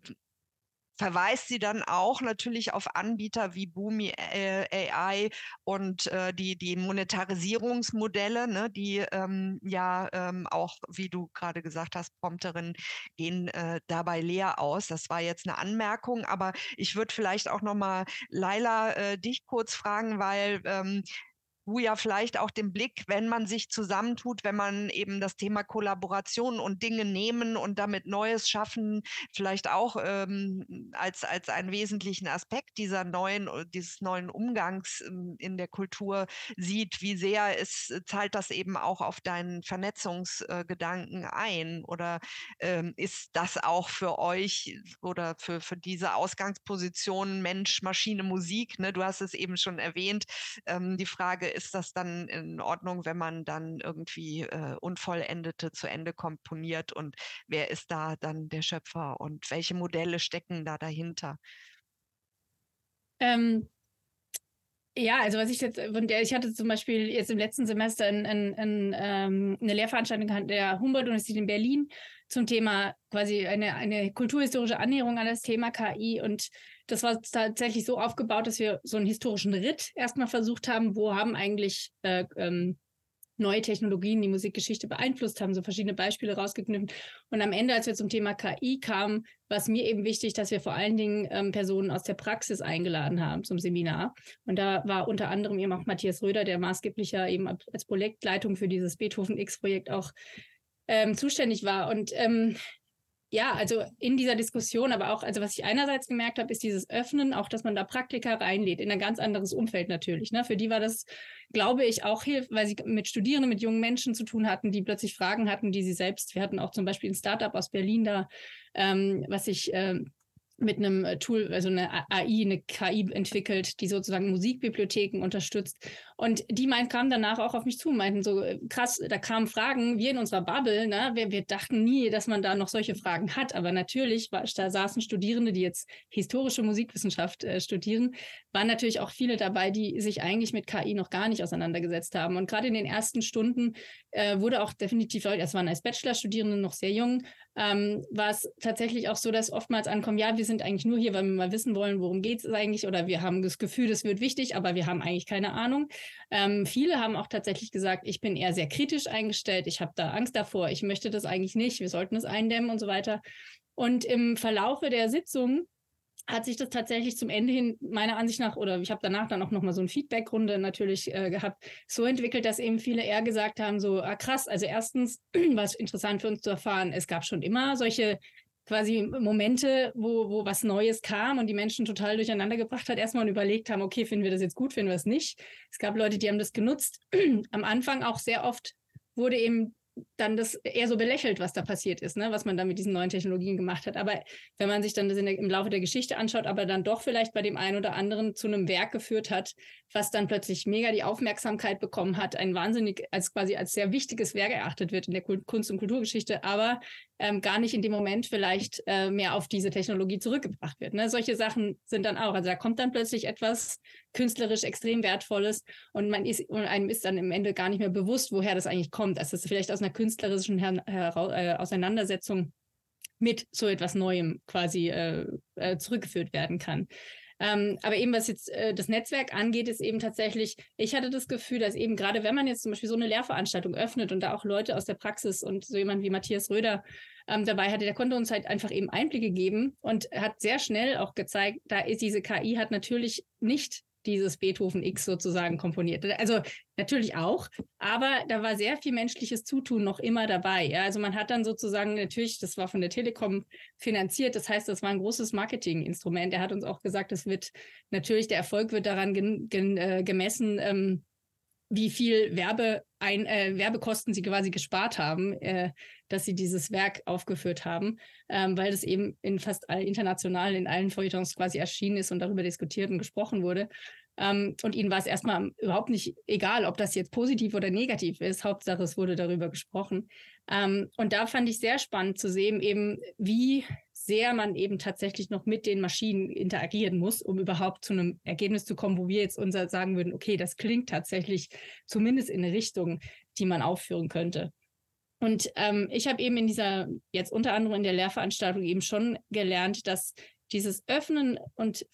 verweist sie dann auch natürlich auf Anbieter wie Boomi äh, AI und äh, die, die Monetarisierungsmodelle, ne, die ähm, ja ähm, auch, wie du gerade gesagt hast, Prompterinnen gehen äh, dabei leer aus. Das war jetzt eine Anmerkung, aber ich würde vielleicht auch nochmal Laila äh, dich kurz fragen, weil ähm, ja vielleicht auch den Blick, wenn man sich zusammentut, wenn man eben das Thema Kollaboration und Dinge nehmen und damit Neues schaffen, vielleicht auch ähm, als, als einen wesentlichen Aspekt dieser neuen, dieses neuen Umgangs ähm, in der Kultur sieht, wie sehr es zahlt das eben auch auf deinen Vernetzungsgedanken äh, ein? Oder ähm, ist das auch für euch oder für, für diese Ausgangsposition Mensch, Maschine, Musik? Ne? Du hast es eben schon erwähnt. Ähm, die Frage ist das dann in Ordnung, wenn man dann irgendwie äh, Unvollendete zu Ende komponiert und wer ist da dann der Schöpfer und welche Modelle stecken da dahinter? Ähm, ja, also was ich jetzt der, ich hatte zum Beispiel jetzt im letzten Semester in, in, in, ähm, eine Lehrveranstaltung an der Humboldt-Universität in Berlin zum Thema quasi eine, eine kulturhistorische Annäherung an das Thema KI und das war tatsächlich so aufgebaut, dass wir so einen historischen Ritt erstmal versucht haben, wo haben eigentlich äh, ähm, neue Technologien die Musikgeschichte beeinflusst haben, so verschiedene Beispiele rausgeknüpft. Und am Ende, als wir zum Thema KI kamen, war es mir eben wichtig, dass wir vor allen Dingen ähm, Personen aus der Praxis eingeladen haben zum Seminar. Und da war unter anderem eben auch Matthias Röder, der maßgeblich ja eben als Projektleitung für dieses Beethoven X-Projekt auch ähm, zuständig war. Und ähm, ja, also in dieser Diskussion, aber auch, also was ich einerseits gemerkt habe, ist dieses Öffnen, auch, dass man da Praktiker reinlädt, in ein ganz anderes Umfeld natürlich. Ne? Für die war das, glaube ich, auch hilft, weil sie mit Studierenden, mit jungen Menschen zu tun hatten, die plötzlich Fragen hatten, die sie selbst, wir hatten auch zum Beispiel ein Startup aus Berlin da, ähm, was sich ähm, mit einem äh, Tool, also eine AI, eine KI entwickelt, die sozusagen Musikbibliotheken unterstützt. Und die meint, kamen danach auch auf mich zu, meinten so, äh, krass, da kamen Fragen, wir in unserer Bubble, ne, wir, wir dachten nie, dass man da noch solche Fragen hat. Aber natürlich, war, da saßen Studierende, die jetzt historische Musikwissenschaft äh, studieren, waren natürlich auch viele dabei, die sich eigentlich mit KI noch gar nicht auseinandergesetzt haben. Und gerade in den ersten Stunden äh, wurde auch definitiv, es waren als Bachelorstudierende noch sehr jung, ähm, war es tatsächlich auch so, dass oftmals ankommt, ja, wir sind eigentlich nur hier, weil wir mal wissen wollen, worum geht es eigentlich oder wir haben das Gefühl, das wird wichtig, aber wir haben eigentlich keine Ahnung. Ähm, viele haben auch tatsächlich gesagt, ich bin eher sehr kritisch eingestellt, ich habe da Angst davor, ich möchte das eigentlich nicht, wir sollten es eindämmen und so weiter. Und im Verlaufe der Sitzung hat sich das tatsächlich zum Ende hin meiner Ansicht nach, oder ich habe danach dann auch nochmal so eine Feedback-Runde natürlich äh, gehabt, so entwickelt, dass eben viele eher gesagt haben, so ah, krass, also erstens (clears throat) war es interessant für uns zu erfahren, es gab schon immer solche quasi Momente, wo, wo was Neues kam und die Menschen total durcheinander gebracht hat, erstmal überlegt haben, okay, finden wir das jetzt gut, finden wir es nicht. Es gab Leute, die haben das genutzt. (clears throat) Am Anfang auch sehr oft wurde eben dann das eher so belächelt, was da passiert ist, ne? was man da mit diesen neuen Technologien gemacht hat. Aber wenn man sich dann das der, im Laufe der Geschichte anschaut, aber dann doch vielleicht bei dem einen oder anderen zu einem Werk geführt hat, was dann plötzlich mega die Aufmerksamkeit bekommen hat, ein wahnsinnig als quasi als sehr wichtiges Werk erachtet wird in der Kunst- und Kulturgeschichte, aber ähm, gar nicht in dem Moment vielleicht äh, mehr auf diese Technologie zurückgebracht wird. Ne? Solche Sachen sind dann auch. Also da kommt dann plötzlich etwas künstlerisch extrem Wertvolles und man ist und einem ist dann im Ende gar nicht mehr bewusst, woher das eigentlich kommt. dass das vielleicht aus einer künstlerischen Her äh, Auseinandersetzung mit so etwas Neuem quasi äh, äh, zurückgeführt werden kann. Ähm, aber eben was jetzt äh, das Netzwerk angeht, ist eben tatsächlich, ich hatte das Gefühl, dass eben gerade wenn man jetzt zum Beispiel so eine Lehrveranstaltung öffnet und da auch Leute aus der Praxis und so jemand wie Matthias Röder ähm, dabei hatte, der konnte uns halt einfach eben Einblicke geben und hat sehr schnell auch gezeigt, da ist diese KI hat natürlich nicht dieses Beethoven X sozusagen komponiert. Also natürlich auch, aber da war sehr viel menschliches Zutun noch immer dabei. Ja? Also man hat dann sozusagen natürlich, das war von der Telekom finanziert, das heißt, das war ein großes Marketinginstrument. Er hat uns auch gesagt, es wird natürlich, der Erfolg wird daran äh, gemessen, ähm, wie viel Werbe ein, äh, Werbekosten sie quasi gespart haben, äh, dass sie dieses Werk aufgeführt haben, ähm, weil das eben in fast all, international in allen Feuilletons quasi erschienen ist und darüber diskutiert und gesprochen wurde. Ähm, und ihnen war es erstmal überhaupt nicht egal, ob das jetzt positiv oder negativ ist. Hauptsache, es wurde darüber gesprochen. Ähm, und da fand ich sehr spannend zu sehen, eben wie sehr man eben tatsächlich noch mit den Maschinen interagieren muss, um überhaupt zu einem Ergebnis zu kommen, wo wir jetzt unser sagen würden, okay, das klingt tatsächlich zumindest in eine Richtung, die man aufführen könnte. Und ähm, ich habe eben in dieser, jetzt unter anderem in der Lehrveranstaltung eben schon gelernt, dass dieses Öffnen und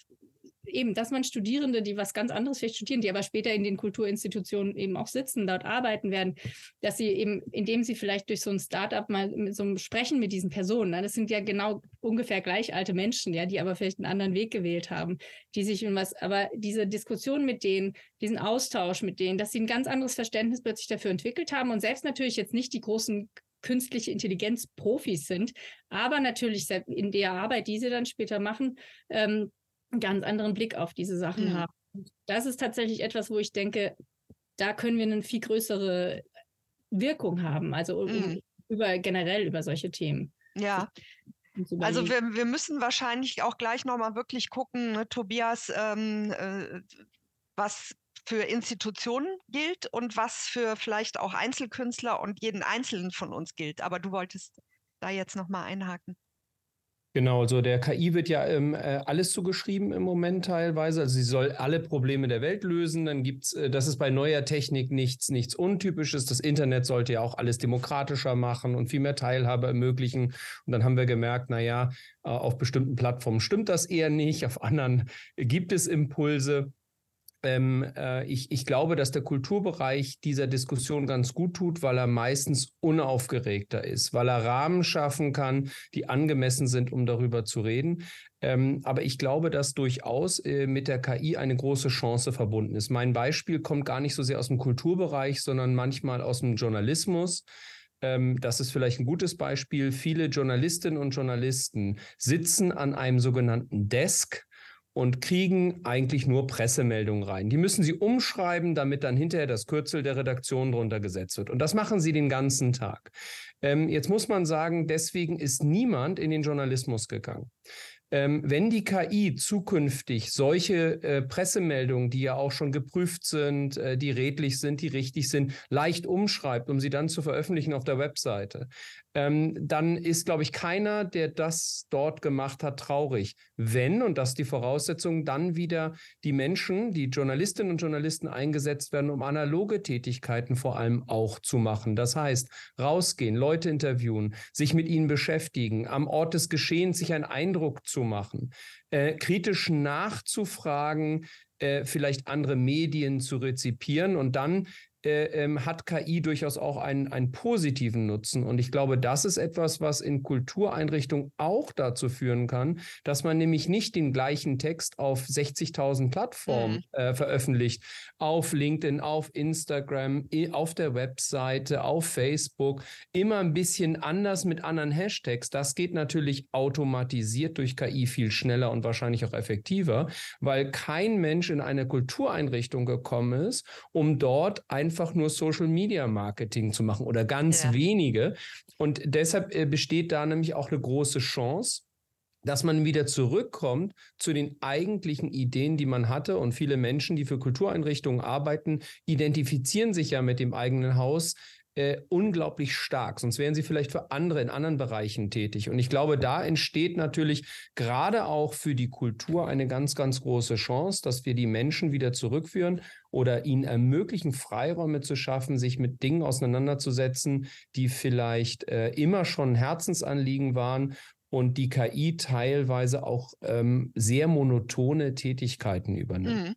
eben, dass man Studierende, die was ganz anderes vielleicht studieren, die aber später in den Kulturinstitutionen eben auch sitzen, dort arbeiten werden, dass sie eben, indem sie vielleicht durch so ein Startup mal mit so einem Sprechen mit diesen Personen, ne, das sind ja genau ungefähr gleich alte Menschen, ja, die aber vielleicht einen anderen Weg gewählt haben, die sich in was, aber diese Diskussion mit denen, diesen Austausch mit denen, dass sie ein ganz anderes Verständnis plötzlich dafür entwickelt haben und selbst natürlich jetzt nicht die großen künstliche Intelligenz Profis sind, aber natürlich in der Arbeit, die sie dann später machen, ähm, einen ganz anderen Blick auf diese Sachen mhm. haben. Und das ist tatsächlich etwas, wo ich denke, da können wir eine viel größere Wirkung haben, also mhm. über generell über solche Themen. Ja. Also wir, wir müssen wahrscheinlich auch gleich nochmal wirklich gucken, ne, Tobias, ähm, äh, was für Institutionen gilt und was für vielleicht auch Einzelkünstler und jeden Einzelnen von uns gilt. Aber du wolltest da jetzt nochmal einhaken. Genau, also der KI wird ja ähm, äh, alles zugeschrieben im Moment teilweise. Also sie soll alle Probleme der Welt lösen. Dann gibt's, äh, das ist bei neuer Technik nichts, nichts Untypisches. Das Internet sollte ja auch alles demokratischer machen und viel mehr Teilhabe ermöglichen. Und dann haben wir gemerkt, na ja, äh, auf bestimmten Plattformen stimmt das eher nicht, auf anderen gibt es Impulse. Ähm, äh, ich, ich glaube, dass der Kulturbereich dieser Diskussion ganz gut tut, weil er meistens unaufgeregter ist, weil er Rahmen schaffen kann, die angemessen sind, um darüber zu reden. Ähm, aber ich glaube, dass durchaus äh, mit der KI eine große Chance verbunden ist. Mein Beispiel kommt gar nicht so sehr aus dem Kulturbereich, sondern manchmal aus dem Journalismus. Ähm, das ist vielleicht ein gutes Beispiel. Viele Journalistinnen und Journalisten sitzen an einem sogenannten Desk und kriegen eigentlich nur Pressemeldungen rein. Die müssen sie umschreiben, damit dann hinterher das Kürzel der Redaktion drunter gesetzt wird. Und das machen sie den ganzen Tag. Ähm, jetzt muss man sagen, deswegen ist niemand in den Journalismus gegangen. Ähm, wenn die KI zukünftig solche äh, Pressemeldungen, die ja auch schon geprüft sind, äh, die redlich sind, die richtig sind, leicht umschreibt, um sie dann zu veröffentlichen auf der Webseite, ähm, dann ist, glaube ich, keiner, der das dort gemacht hat, traurig. Wenn, und das ist die Voraussetzung, dann wieder die Menschen, die Journalistinnen und Journalisten eingesetzt werden, um analoge Tätigkeiten vor allem auch zu machen. Das heißt, rausgehen, Leute interviewen, sich mit ihnen beschäftigen, am Ort des Geschehens sich einen Eindruck zu machen, äh, kritisch nachzufragen, äh, vielleicht andere Medien zu rezipieren und dann äh, ähm, hat KI durchaus auch einen, einen positiven Nutzen. Und ich glaube, das ist etwas, was in Kultureinrichtungen auch dazu führen kann, dass man nämlich nicht den gleichen Text auf 60.000 Plattformen mhm. äh, veröffentlicht, auf LinkedIn, auf Instagram, auf der Webseite, auf Facebook, immer ein bisschen anders mit anderen Hashtags. Das geht natürlich automatisiert durch KI viel schneller und wahrscheinlich auch effektiver, weil kein Mensch in eine Kultureinrichtung gekommen ist, um dort einfach nur Social Media Marketing zu machen oder ganz ja. wenige. Und deshalb äh, besteht da nämlich auch eine große Chance, dass man wieder zurückkommt zu den eigentlichen Ideen, die man hatte. Und viele Menschen, die für Kultureinrichtungen arbeiten, identifizieren sich ja mit dem eigenen Haus äh, unglaublich stark. Sonst wären sie vielleicht für andere in anderen Bereichen tätig. Und ich glaube, da entsteht natürlich gerade auch für die Kultur eine ganz, ganz große Chance, dass wir die Menschen wieder zurückführen oder ihnen ermöglichen, Freiräume zu schaffen, sich mit Dingen auseinanderzusetzen, die vielleicht äh, immer schon Herzensanliegen waren und die KI teilweise auch ähm, sehr monotone Tätigkeiten übernimmt. Mhm.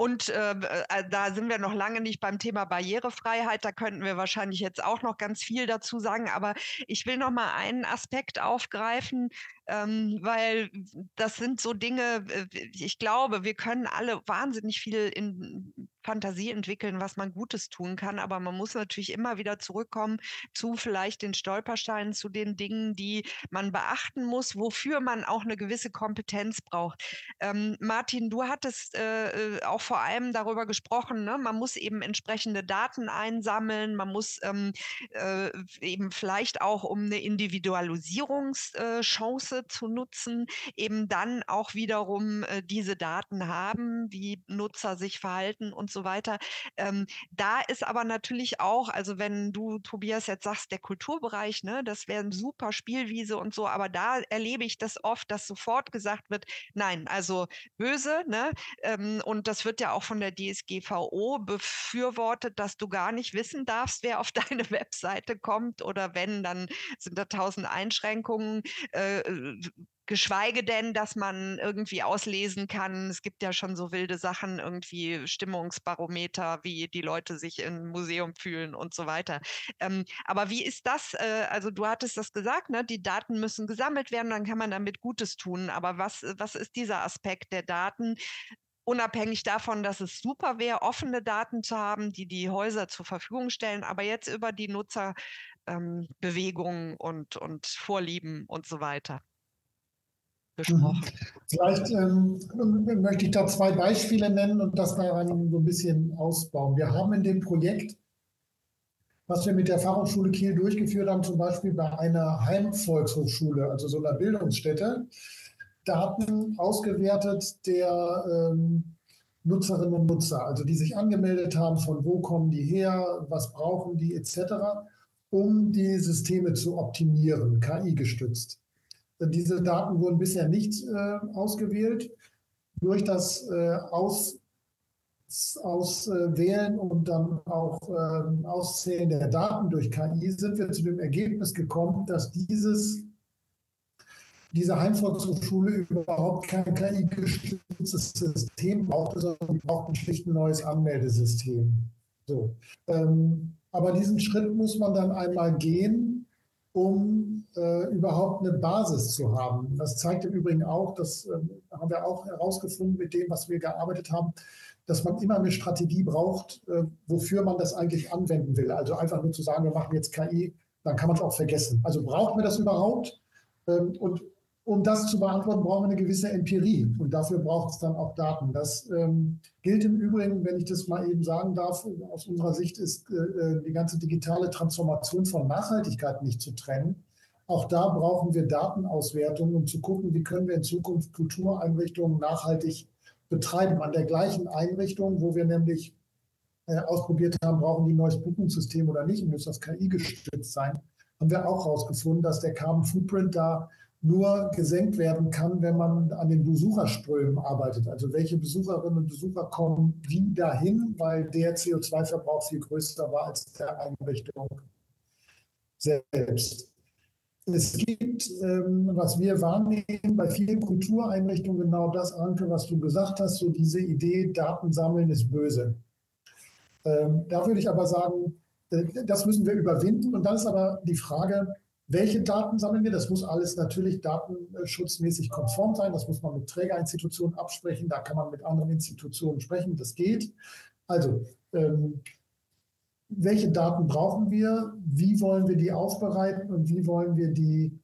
Und äh, äh, da sind wir noch lange nicht beim Thema Barrierefreiheit. Da könnten wir wahrscheinlich jetzt auch noch ganz viel dazu sagen. Aber ich will noch mal einen Aspekt aufgreifen, ähm, weil das sind so Dinge, äh, ich glaube, wir können alle wahnsinnig viel in Fantasie entwickeln, was man Gutes tun kann, aber man muss natürlich immer wieder zurückkommen zu vielleicht den Stolpersteinen, zu den Dingen, die man beachten muss, wofür man auch eine gewisse Kompetenz braucht. Ähm, Martin, du hattest äh, äh auch vor allem darüber gesprochen, ne? man muss eben entsprechende Daten einsammeln, man muss ähm, äh, eben vielleicht auch um eine Individualisierungschance äh, zu nutzen, eben dann auch wiederum äh, diese Daten haben, wie Nutzer sich verhalten und so weiter. Ähm, da ist aber natürlich auch, also wenn du, Tobias, jetzt sagst, der Kulturbereich, ne, das wäre eine super Spielwiese und so, aber da erlebe ich das oft, dass sofort gesagt wird, nein, also böse, ne? Ähm, und das wird ja auch von der DSGVO befürwortet, dass du gar nicht wissen darfst, wer auf (laughs) deine Webseite kommt oder wenn, dann sind da tausend Einschränkungen. Äh, Geschweige denn, dass man irgendwie auslesen kann, es gibt ja schon so wilde Sachen, irgendwie Stimmungsbarometer, wie die Leute sich im Museum fühlen und so weiter. Ähm, aber wie ist das? Äh, also du hattest das gesagt, ne? die Daten müssen gesammelt werden, dann kann man damit Gutes tun. Aber was, was ist dieser Aspekt der Daten? unabhängig davon, dass es super wäre, offene Daten zu haben, die die Häuser zur Verfügung stellen, aber jetzt über die Nutzerbewegungen ähm, und, und Vorlieben und so weiter gesprochen. Vielleicht ähm, möchte ich da zwei Beispiele nennen und das daran so ein bisschen ausbauen. Wir haben in dem Projekt, was wir mit der Fachhochschule Kiel durchgeführt haben, zum Beispiel bei einer Heimvolkshochschule, also so einer Bildungsstätte, Daten ausgewertet der ähm, Nutzerinnen und Nutzer, also die sich angemeldet haben, von wo kommen die her, was brauchen die etc., um die Systeme zu optimieren, KI gestützt. Diese Daten wurden bisher nicht äh, ausgewählt. Durch das äh, Aus, Auswählen und dann auch äh, Auszählen der Daten durch KI sind wir zu dem Ergebnis gekommen, dass dieses, diese Heimvolkshochschule überhaupt kein KI-gestütztes System braucht, sondern braucht ein schlicht neues Anmeldesystem. So. Ähm, aber diesen Schritt muss man dann einmal gehen, um äh, überhaupt eine Basis zu haben. Das zeigt im Übrigen auch, das äh, haben wir auch herausgefunden mit dem, was wir gearbeitet haben, dass man immer eine Strategie braucht, äh, wofür man das eigentlich anwenden will. Also einfach nur zu sagen, wir machen jetzt KI, dann kann man es auch vergessen. Also braucht man das überhaupt? Ähm, und um das zu beantworten, brauchen wir eine gewisse Empirie und dafür braucht es dann auch Daten. Das ähm, gilt im Übrigen, wenn ich das mal eben sagen darf, aus unserer Sicht ist äh, äh, die ganze digitale Transformation von Nachhaltigkeit nicht zu trennen. Auch da brauchen wir Datenauswertung, um zu gucken, wie können wir in Zukunft Kultureinrichtungen nachhaltig betreiben. An der gleichen Einrichtung, wo wir nämlich äh, ausprobiert haben, brauchen die ein neues Buchungssystem oder nicht, muss das KI gestützt sein, haben wir auch herausgefunden, dass der Carbon Footprint da nur gesenkt werden kann, wenn man an den Besucherströmen arbeitet. Also welche Besucherinnen und Besucher kommen wie dahin, weil der CO2-Verbrauch viel größer war als der Einrichtung selbst. Es gibt, ähm, was wir wahrnehmen, bei vielen Kultureinrichtungen genau das, Anke, was du gesagt hast, so diese Idee, Daten sammeln ist böse. Ähm, da würde ich aber sagen, äh, das müssen wir überwinden. Und dann ist aber die Frage, welche Daten sammeln wir? Das muss alles natürlich datenschutzmäßig konform sein. Das muss man mit Trägerinstitutionen absprechen. Da kann man mit anderen Institutionen sprechen. Das geht. Also, ähm, welche Daten brauchen wir? Wie wollen wir die aufbereiten und wie wollen wir die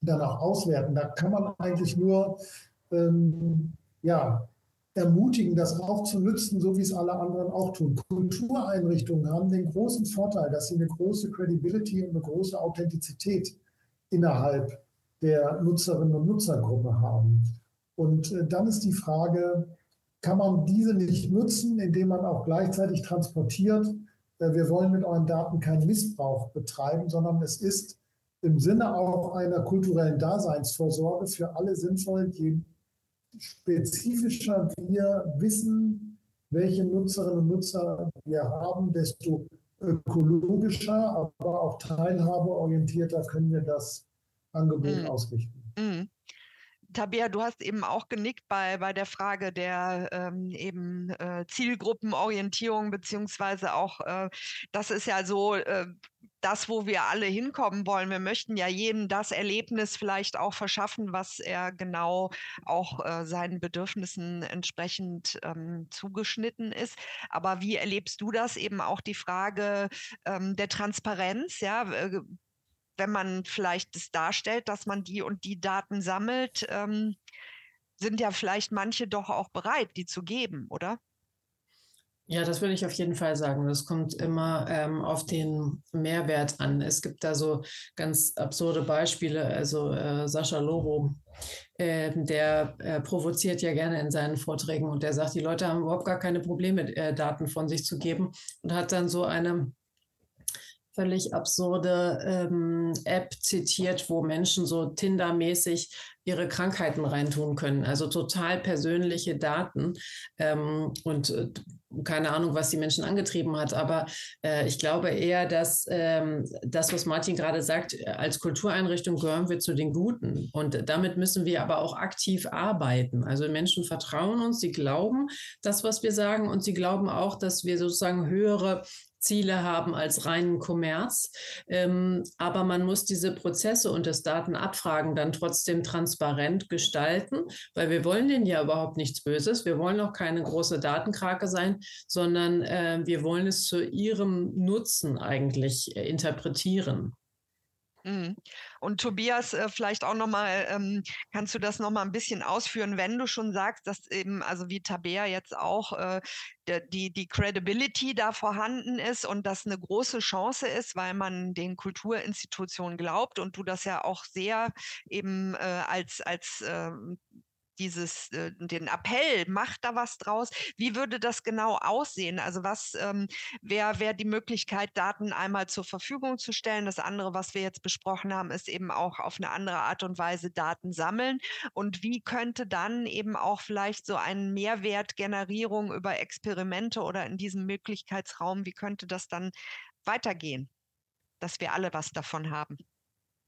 danach auswerten? Da kann man eigentlich nur ähm, ja, ermutigen, das auch zu nutzen, so wie es alle anderen auch tun. Kultureinrichtungen haben den großen Vorteil, dass sie eine große Credibility und eine große Authentizität innerhalb der Nutzerinnen und Nutzergruppe haben. Und äh, dann ist die Frage, kann man diese nicht nutzen, indem man auch gleichzeitig transportiert, wir wollen mit euren Daten keinen Missbrauch betreiben, sondern es ist im Sinne auch einer kulturellen Daseinsvorsorge für alle sinnvoll, je spezifischer wir wissen, welche Nutzerinnen und Nutzer wir haben, desto ökologischer, aber auch teilhabeorientierter können wir das Angebot mhm. ausrichten. Mhm. Tabea, du hast eben auch genickt bei, bei der Frage der ähm, eben äh, Zielgruppenorientierung, beziehungsweise auch, äh, das ist ja so, äh, das, wo wir alle hinkommen wollen. Wir möchten ja jedem das Erlebnis vielleicht auch verschaffen, was er genau auch äh, seinen Bedürfnissen entsprechend ähm, zugeschnitten ist. Aber wie erlebst du das eben auch die Frage ähm, der Transparenz? Ja, äh, wenn man vielleicht das darstellt, dass man die und die Daten sammelt, ähm, sind ja vielleicht manche doch auch bereit, die zu geben, oder? Ja, das würde ich auf jeden Fall sagen. Das kommt immer ähm, auf den Mehrwert an. Es gibt da so ganz absurde Beispiele. Also äh, Sascha Lobo, äh, der äh, provoziert ja gerne in seinen Vorträgen und der sagt, die Leute haben überhaupt gar keine Probleme, äh, Daten von sich zu geben und hat dann so eine völlig absurde ähm, App zitiert, wo Menschen so Tinder-mäßig ihre Krankheiten reintun können. Also total persönliche Daten. Ähm, und äh, keine Ahnung, was die Menschen angetrieben hat, aber äh, ich glaube eher, dass ähm, das, was Martin gerade sagt, als Kultureinrichtung gehören wir zu den Guten. Und damit müssen wir aber auch aktiv arbeiten. Also Menschen vertrauen uns, sie glauben das, was wir sagen, und sie glauben auch, dass wir sozusagen höhere Ziele haben als reinen Kommerz. Ähm, aber man muss diese Prozesse und das Datenabfragen dann trotzdem transparent gestalten, weil wir wollen denen ja überhaupt nichts Böses. Wir wollen auch keine große Datenkrake sein, sondern äh, wir wollen es zu ihrem Nutzen eigentlich äh, interpretieren. Mhm. Und Tobias, äh, vielleicht auch nochmal, ähm, kannst du das nochmal ein bisschen ausführen, wenn du schon sagst, dass eben, also wie Tabea jetzt auch, äh, die, die Credibility da vorhanden ist und das eine große Chance ist, weil man den Kulturinstitutionen glaubt und du das ja auch sehr eben äh, als, als äh, dieses, äh, den Appell, macht da was draus. Wie würde das genau aussehen? Also was ähm, wäre wär die Möglichkeit, Daten einmal zur Verfügung zu stellen? Das andere, was wir jetzt besprochen haben, ist eben auch auf eine andere Art und Weise Daten sammeln. Und wie könnte dann eben auch vielleicht so eine Mehrwertgenerierung über Experimente oder in diesem Möglichkeitsraum, wie könnte das dann weitergehen, dass wir alle was davon haben?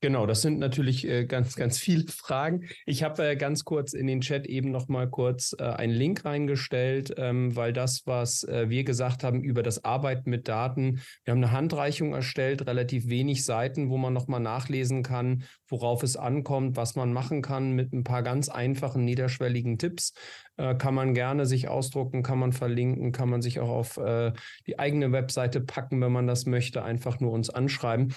Genau, das sind natürlich äh, ganz, ganz viele Fragen. Ich habe äh, ganz kurz in den Chat eben noch mal kurz äh, einen Link reingestellt, ähm, weil das, was äh, wir gesagt haben über das Arbeiten mit Daten, wir haben eine Handreichung erstellt, relativ wenig Seiten, wo man noch mal nachlesen kann, worauf es ankommt, was man machen kann mit ein paar ganz einfachen, niederschwelligen Tipps. Äh, kann man gerne sich ausdrucken, kann man verlinken, kann man sich auch auf äh, die eigene Webseite packen, wenn man das möchte, einfach nur uns anschreiben.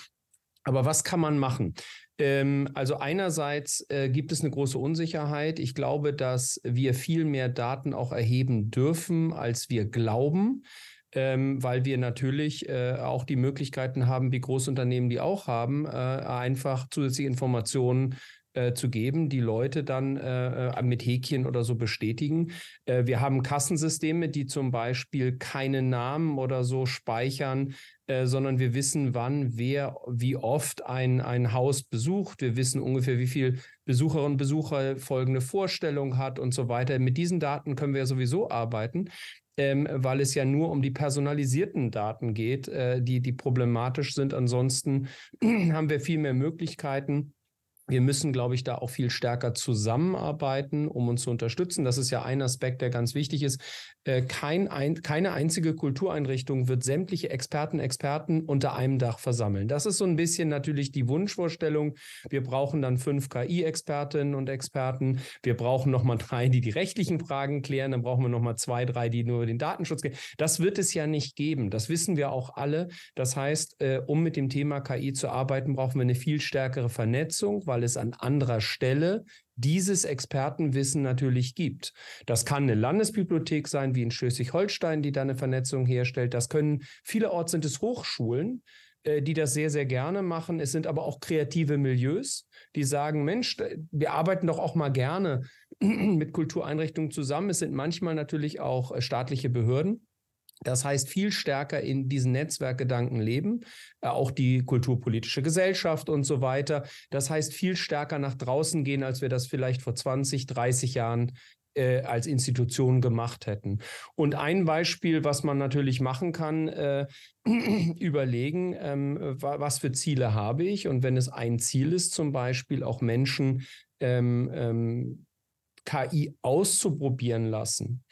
Aber was kann man machen? Ähm, also einerseits äh, gibt es eine große Unsicherheit. Ich glaube, dass wir viel mehr Daten auch erheben dürfen, als wir glauben. Ähm, weil wir natürlich äh, auch die Möglichkeiten haben, wie Großunternehmen die auch haben, äh, einfach zusätzliche Informationen äh, zu geben, die Leute dann äh, äh, mit Häkchen oder so bestätigen. Äh, wir haben Kassensysteme, die zum Beispiel keine Namen oder so speichern, äh, sondern wir wissen, wann, wer, wie oft ein, ein Haus besucht. Wir wissen ungefähr, wie viel Besucherinnen und Besucher folgende Vorstellung hat und so weiter. Mit diesen Daten können wir ja sowieso arbeiten. Ähm, weil es ja nur um die personalisierten Daten geht, äh, die, die problematisch sind. Ansonsten (clears throat) haben wir viel mehr Möglichkeiten, wir müssen, glaube ich, da auch viel stärker zusammenarbeiten, um uns zu unterstützen. Das ist ja ein Aspekt, der ganz wichtig ist. Äh, kein ein, keine einzige Kultureinrichtung wird sämtliche Experten, Experten unter einem Dach versammeln. Das ist so ein bisschen natürlich die Wunschvorstellung. Wir brauchen dann fünf KI-Expertinnen und Experten. Wir brauchen nochmal drei, die die rechtlichen Fragen klären. Dann brauchen wir nochmal zwei, drei, die nur den Datenschutz gehen. Das wird es ja nicht geben. Das wissen wir auch alle. Das heißt, äh, um mit dem Thema KI zu arbeiten, brauchen wir eine viel stärkere Vernetzung, weil weil es an anderer Stelle dieses Expertenwissen natürlich gibt. Das kann eine Landesbibliothek sein, wie in Schleswig-Holstein, die da eine Vernetzung herstellt. Das können vielerorts sind es Hochschulen, äh, die das sehr, sehr gerne machen. Es sind aber auch kreative Milieus, die sagen, Mensch, wir arbeiten doch auch mal gerne (clears throat) mit Kultureinrichtungen zusammen. Es sind manchmal natürlich auch äh, staatliche Behörden. Das heißt, viel stärker in diesen Netzwerkgedanken leben, äh, auch die kulturpolitische Gesellschaft und so weiter. Das heißt, viel stärker nach draußen gehen, als wir das vielleicht vor 20, 30 Jahren äh, als Institution gemacht hätten. Und ein Beispiel, was man natürlich machen kann, äh, (clears throat) überlegen, ähm, was für Ziele habe ich. Und wenn es ein Ziel ist, zum Beispiel auch Menschen ähm, ähm, KI auszuprobieren lassen,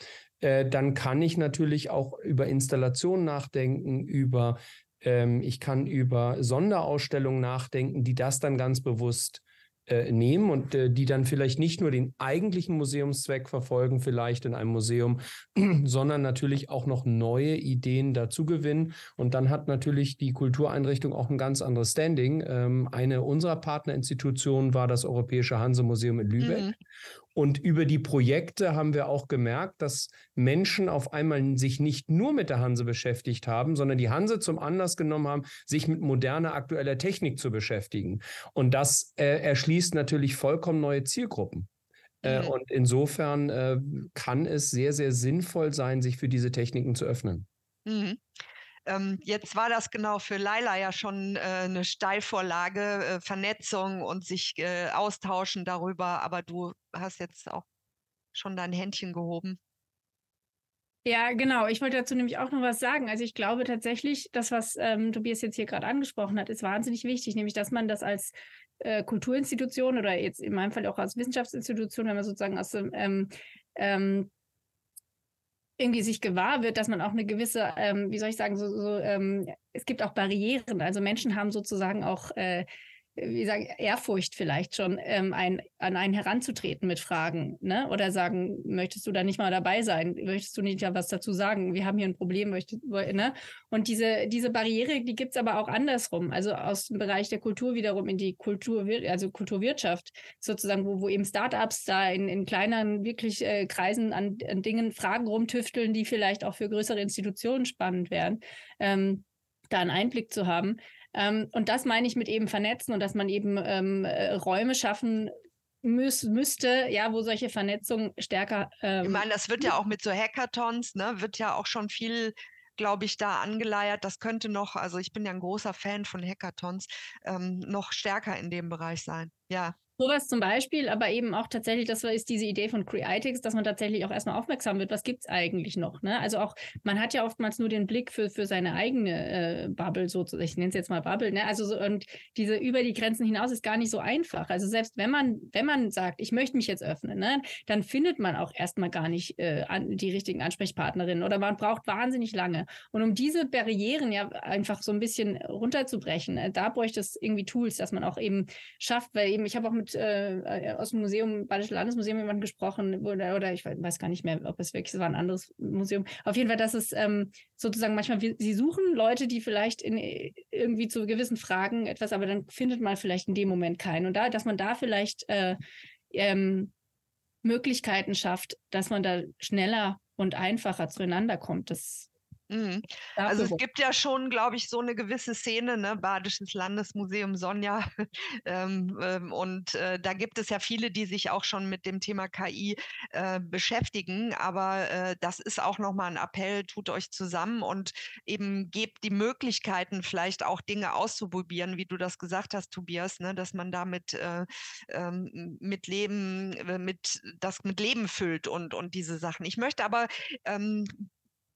äh, dann kann ich natürlich auch über Installation nachdenken, über ähm, ich kann über Sonderausstellungen nachdenken, die das dann ganz bewusst äh, nehmen und äh, die dann vielleicht nicht nur den eigentlichen Museumszweck verfolgen, vielleicht in einem Museum, (clears throat) sondern natürlich auch noch neue Ideen dazu gewinnen. Und dann hat natürlich die Kultureinrichtung auch ein ganz anderes Standing. Ähm, eine unserer Partnerinstitutionen war das Europäische Hanse-Museum in Lübeck. Mhm. Und über die Projekte haben wir auch gemerkt, dass Menschen auf einmal sich nicht nur mit der Hanse beschäftigt haben, sondern die Hanse zum Anlass genommen haben, sich mit moderner aktueller Technik zu beschäftigen. Und das äh, erschließt natürlich vollkommen neue Zielgruppen. Äh, mhm. Und insofern äh, kann es sehr, sehr sinnvoll sein, sich für diese Techniken zu öffnen. Mhm. Ähm, jetzt war das genau für Laila ja schon äh, eine Steilvorlage, äh, Vernetzung und sich äh, austauschen darüber, aber du hast jetzt auch schon dein Händchen gehoben. Ja, genau. Ich wollte dazu nämlich auch noch was sagen. Also ich glaube tatsächlich, das, was ähm, Tobias jetzt hier gerade angesprochen hat, ist wahnsinnig wichtig, nämlich dass man das als äh, Kulturinstitution oder jetzt in meinem Fall auch als Wissenschaftsinstitution, wenn man sozusagen aus dem ähm, ähm, irgendwie sich gewahr wird, dass man auch eine gewisse, ähm, wie soll ich sagen, so, so ähm, es gibt auch Barrieren. Also Menschen haben sozusagen auch äh, wie sagen, Ehrfurcht vielleicht schon, ähm, ein, an einen heranzutreten mit Fragen, ne? Oder sagen, möchtest du da nicht mal dabei sein? Möchtest du nicht ja was dazu sagen? Wir haben hier ein Problem, möchtest, ne? Und diese, diese Barriere, die gibt's aber auch andersrum, also aus dem Bereich der Kultur wiederum in die Kultur, also Kulturwirtschaft, sozusagen, wo, wo eben Startups da in, in kleineren wirklich äh, Kreisen an, an Dingen Fragen rumtüfteln, die vielleicht auch für größere Institutionen spannend wären. Ähm, da einen Einblick zu haben. Ähm, und das meine ich mit eben vernetzen und dass man eben ähm, äh, Räume schaffen müß, müsste, ja, wo solche Vernetzung stärker. Ähm, ich meine, das wird ja auch mit so Hackathons, ne, wird ja auch schon viel glaube ich, da angeleiert. Das könnte noch, also ich bin ja ein großer Fan von Hackathons, ähm, noch stärker in dem Bereich sein. Ja. Sowas zum Beispiel, aber eben auch tatsächlich, das ist diese Idee von Creatix, dass man tatsächlich auch erstmal aufmerksam wird, was gibt es eigentlich noch. Ne? Also auch, man hat ja oftmals nur den Blick für, für seine eigene äh, Bubble, sozusagen, ich nenne es jetzt mal Bubble, ne? Also so, und diese über die Grenzen hinaus ist gar nicht so einfach. Also selbst wenn man, wenn man sagt, ich möchte mich jetzt öffnen, ne, dann findet man auch erstmal gar nicht äh, an, die richtigen Ansprechpartnerinnen oder man braucht wahnsinnig lange. Und um diese Barrieren ja einfach so ein bisschen runterzubrechen, äh, da bräuchte es irgendwie Tools, dass man auch eben schafft, weil eben, ich habe auch mit mit äh, aus dem Museum, Badische Landesmuseum jemand gesprochen oder, oder ich weiß gar nicht mehr, ob es wirklich, war ein anderes Museum. Auf jeden Fall, dass es ähm, sozusagen manchmal, sie suchen Leute, die vielleicht in, irgendwie zu gewissen Fragen etwas, aber dann findet man vielleicht in dem Moment keinen. Und da, dass man da vielleicht äh, ähm, Möglichkeiten schafft, dass man da schneller und einfacher zueinander kommt. Das Mhm. Also es gibt ja schon, glaube ich, so eine gewisse Szene, ne? Badisches Landesmuseum Sonja. (laughs) ähm, ähm, und äh, da gibt es ja viele, die sich auch schon mit dem Thema KI äh, beschäftigen. Aber äh, das ist auch nochmal ein Appell, tut euch zusammen und eben gebt die Möglichkeiten, vielleicht auch Dinge auszuprobieren, wie du das gesagt hast, Tobias, ne? dass man damit äh, ähm, mit Leben, äh, mit das mit Leben füllt und, und diese Sachen. Ich möchte aber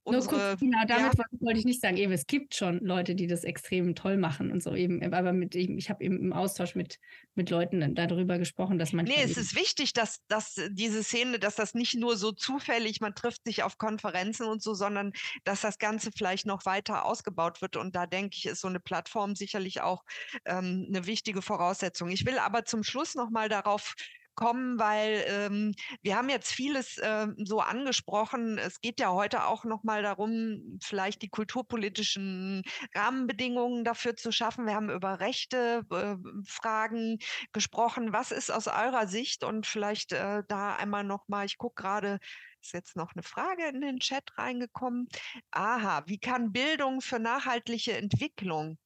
unsere. Kurz, genau, damit ja. wollte ich nicht sagen, eben, es gibt schon Leute, die das extrem toll machen und so eben, aber mit, ich habe eben im Austausch mit, mit Leuten darüber gesprochen, dass man. Nee, es ist wichtig, dass, dass diese Szene, dass das nicht nur so zufällig, man trifft sich auf Konferenzen und so, sondern dass das Ganze vielleicht noch weiter ausgebaut wird. Und da denke ich, ist so eine Plattform sicherlich auch ähm, eine wichtige Voraussetzung. Ich will aber zum Schluss noch mal darauf kommen, weil ähm, wir haben jetzt vieles ähm, so angesprochen. Es geht ja heute auch noch mal darum, vielleicht die kulturpolitischen Rahmenbedingungen dafür zu schaffen. Wir haben über Rechte äh, Fragen gesprochen. Was ist aus eurer Sicht und vielleicht äh, da einmal noch mal, ich gucke gerade, ist jetzt noch eine Frage in den Chat reingekommen. Aha, wie kann Bildung für nachhaltige Entwicklung